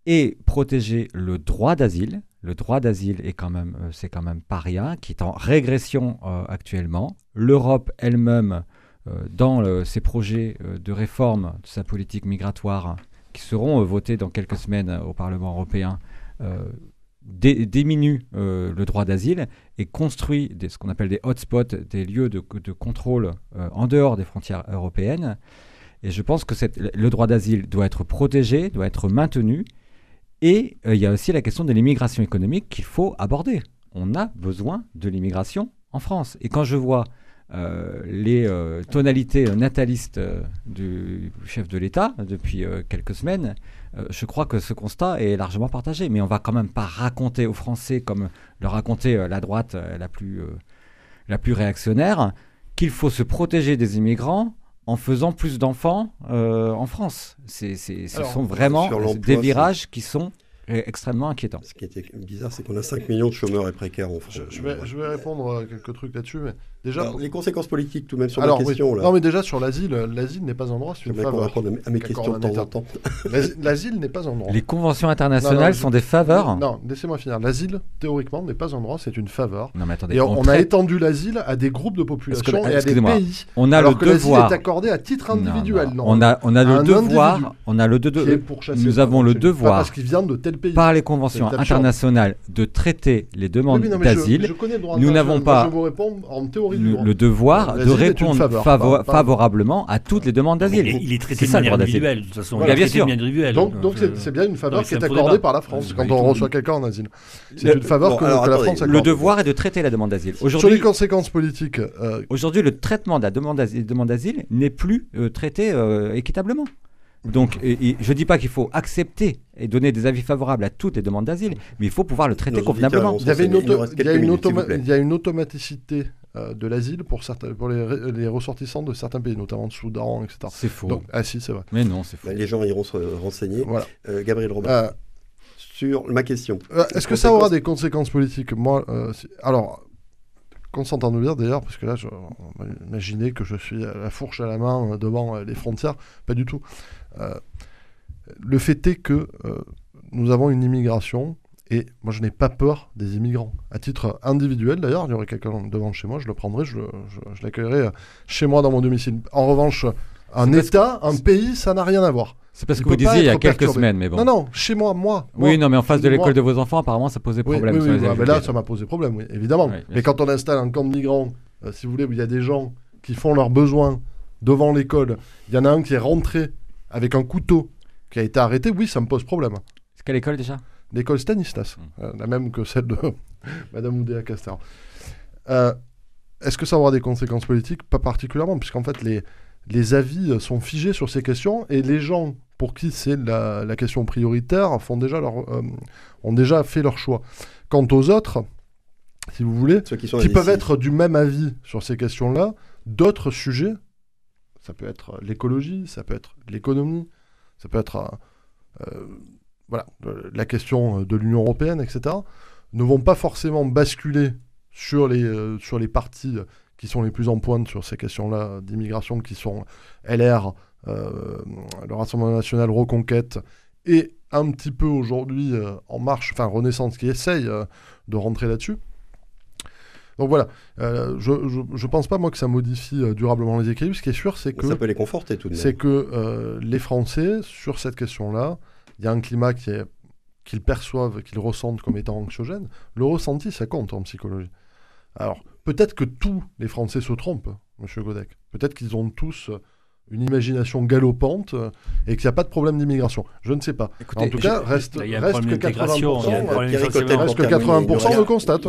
et protéger le droit d'asile. Le droit d'asile est quand même, euh, c'est quand même pas rien, qui est en régression euh, actuellement. L'Europe elle-même, euh, dans ses projets de réforme de sa politique migratoire, qui seront votés dans quelques semaines au Parlement européen, diminue le droit d'asile et construit ce qu'on appelle des hotspots, des lieux de, contrôle en dehors des frontières européennes. Et je pense que le droit d'asile doit être protégé, doit être maintenu. Et euh, il y a aussi la question de l'immigration économique qu'il faut aborder. On a besoin de l'immigration en France. Et quand je vois euh, les euh, tonalités natalistes du chef de l'État depuis quelques semaines, je crois que ce constat est largement partagé. Mais on va quand même pas raconter aux Français, comme le racontait la droite la, plus, la plus réactionnaire, qu'il faut se protéger des immigrants en faisant plus d'enfants euh, en France. C'est, c'est- ce Alors, sont vraiment des virages qui sont euh, extrêmement inquiétants. Ce qui était bizarre, c'est qu'on a 5 millions de chômeurs et précaires en France. Je, je vais, je vais répondre à quelques trucs là-dessus, mais déjà. Alors, les conséquences politiques, tout de même, sur Alors, ma oui. question. Là. Non, mais déjà sur l'asile, euh, l'asile n'est pas un droit, c'est Je une faveur. à mes questions de temps en temps. L'asi- L'asile n'est pas un droit. Les conventions internationales Non, non, je- sont des faveurs. Non, laissez-moi finir. L'asile, théoriquement, n'est pas un droit, c'est une faveur. Non, mais attendez. Et on, on a traite- étendu l'asile à des groupes de population que- et à des excusez-moi, pays. on a alors le que l'asile devoir. est accordé à titre individuel. non. non. On a, on a le devoir. On a le de- Qui est pour chasser, nous avons le devoir parce qu'il vient de tel pays. par les conventions internationales de traiter les demandes d'asile. je connais le droit Nous n'avons pas Je vous réponds en théorie du le, droit. le devoir de est répondre faveur, favo- pas- pas- favorablement à toutes les demandes Il, d'asile. est- il est traité C'est de ça, le manière individuelle, de toute façon. Voilà. il est Bien traité sûr. individuelle. Donc, donc Je- c'est bien une faveur Non, qui est accordée par la France quand on reçoit quelqu'un en asile. C'est une faveur bon, que, alors, que la France accorde. Le devoir est de traiter la demande d'asile. Sur les Aujourd'hui, conséquences politiques, euh, aujourd'hui, le traitement de la demande d'asile, n'est plus euh, traité euh, équitablement. Donc, et- et je ne dis pas qu'il faut accepter et donner des avis favorables à toutes les demandes d'asile, mais il faut pouvoir le traiter convenablement. il y a une automaticité euh, de l'asile pour, certains, pour les, ressortissants de certains pays, notamment de Soudan, etc. C'est faux. Donc, ah si, c'est vrai. mais non, c'est faux. Bah, les gens iront se renseigner. Voilà. Euh, Gabriel Robin, Euh, sur ma question. euh, Est-ce que ça aura des conséquences politiques? Moi, euh, si- alors, qu'on s'entende nous dire d'ailleurs, parce que là, je, on va imaginer que je suis à la fourche à la main euh, devant euh, les frontières, pas du tout. Euh, le fait est que euh, nous avons une immigration et moi je n'ai pas peur des immigrants. À titre individuel d'ailleurs, il y aurait quelqu'un devant chez moi, je le prendrais, je, je- je l'accueillerais euh, chez moi dans mon domicile. En revanche, un État, un pays, ça n'a rien à voir. C'est parce Il que vous disiez il y a quelques perturbé. semaines, mais bon. Non, non, chez moi, moi. moi. Oui, non, mais en face de l'école de vos enfants, apparemment, ça posait Oui, problème. oui, sur oui, les ouais, mais là, ça m'a posé problème, oui, évidemment. Oui, mais quand on installe un camp de migrants, euh, si vous voulez, où il y a des gens qui font leurs besoins devant l'école, il y en a un qui est rentré avec un couteau, qui a été arrêté, oui, ça me pose problème. C'est quelle école déjà? L'école Stanislas, Mm. euh, la même que celle de Madame Oudéa Castor. Euh, Est-ce que ça aura des conséquences politiques? Pas particulièrement, puisqu'en fait, les, les avis sont figés sur ces questions et les gens pour qui c'est la, la question prioritaire font déjà leur, euh, ont déjà fait leur choix. Quant aux autres, si vous voulez, Ceux qui sont qui peuvent être du même avis sur ces questions-là, d'autres sujets, ça peut être l'écologie, ça peut être l'économie, ça peut être euh, voilà, euh, la question de l'Union européenne, etc., ne vont pas forcément basculer sur les, euh, sur les partis qui sont les plus en pointe sur ces questions-là d'immigration, qui sont LR, euh, le Rassemblement national, Reconquête, et un petit peu aujourd'hui euh, En Marche, enfin Renaissance qui essaye euh, de rentrer là-dessus. Donc voilà, Euh, je, je, je pense pas moi que ça modifie euh, durablement les équilibres. Ce qui est sûr, c'est que Ça peut les conforter tout de même. c'est que euh, les Français, sur cette question-là, il y a un climat qui qu'ils perçoivent, qu'ils ressentent comme étant anxiogène. Le ressenti, ça compte en psychologie. Alors, peut-être que tous les Français se trompent, Monsieur Godec. Peut-être qu'ils ont tous une imagination galopante euh, et qu'il n'y a pas de problème d'immigration. Je ne sais pas. Écoutez, en tout je- cas, reste, Là, il y a un reste problème que d'intégration, il y a un 80%, problème Pierre essentiellement- Cotel, reste que pour terminer, 80%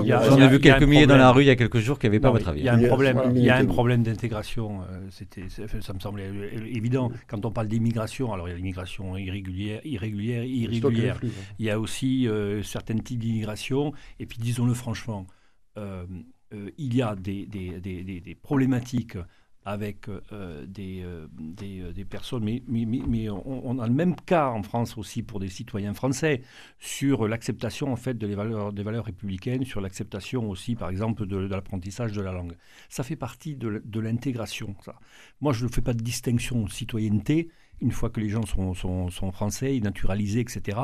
il y le a- J'en ai vu quelques milliers dans la rue il y a quelques jours qui n'avaient pas votre avis. Il y a un problème, il y a un problème d'intégration. euh, c'était, c'est- ça me semblait euh, évident. Quand on parle d'immigration, alors il y a l'immigration irrégulière, irrégulière, irrégulière. Il y a aussi euh, certains types d'immigration. Et puis, disons-le franchement, euh, euh, il y a des, des- des- des- des problématiques avec euh, des, euh, euh, des personnes, mais, on, a le même cas en France aussi pour des citoyens français sur l'acceptation en fait de les valeurs, des valeurs républicaines, sur l'acceptation aussi, par exemple, de, l'apprentissage de la langue. Ça fait partie de, de l'intégration. Moi, je ne fais pas de distinction citoyenneté. Une fois que les gens sont, sont, sont français, naturalisés, etc.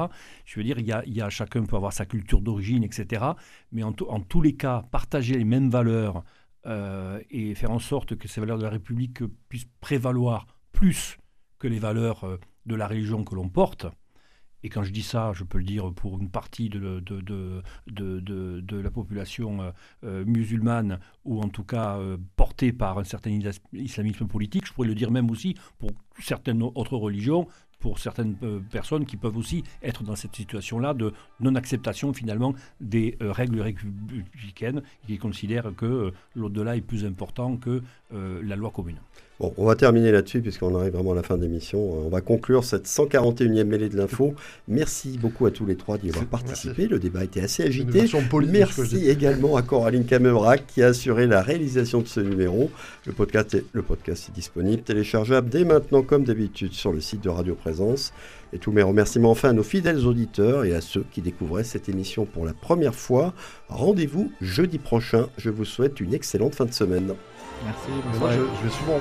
Je veux dire, y a, y a- chacun peut avoir sa culture d'origine, etc. Mais en tous les cas, partager les mêmes valeurs euh, et faire en sorte que ces valeurs de la République puissent prévaloir plus que les valeurs euh, de la religion que l'on porte. Et quand je dis ça, je peux le dire pour une partie de, de, de, de, de- la population euh, musulmane, ou en tout cas portée par un certain isla- islamisme politique. Je pourrais le dire même aussi pour certaines autres religions, pour certaines euh, personnes qui peuvent aussi être dans cette situation-là de non-acceptation finalement des euh, règles républicaines, qui considèrent que euh, l'au-delà est plus important que la loi commune. Bon, on va terminer là-dessus puisqu'on arrive vraiment à la fin de l'émission. Euh, On va conclure cette 141e mêlée de l'info. Merci beaucoup à tous les trois d'y avoir participé. Le débat était assez agité. Merci également à Coraline Camebrac qui a assuré la réalisation de ce numéro. Le podcast est, le podcast est disponible, téléchargeable dès maintenant comme d'habitude sur le site de Radio Présence. Et tous mes remerciements enfin à nos fidèles auditeurs et à ceux qui découvraient cette émission pour la première fois. Rendez-vous jeudi prochain. Je vous souhaite une excellente fin de semaine. Merci. Moi, je, je vais souvent.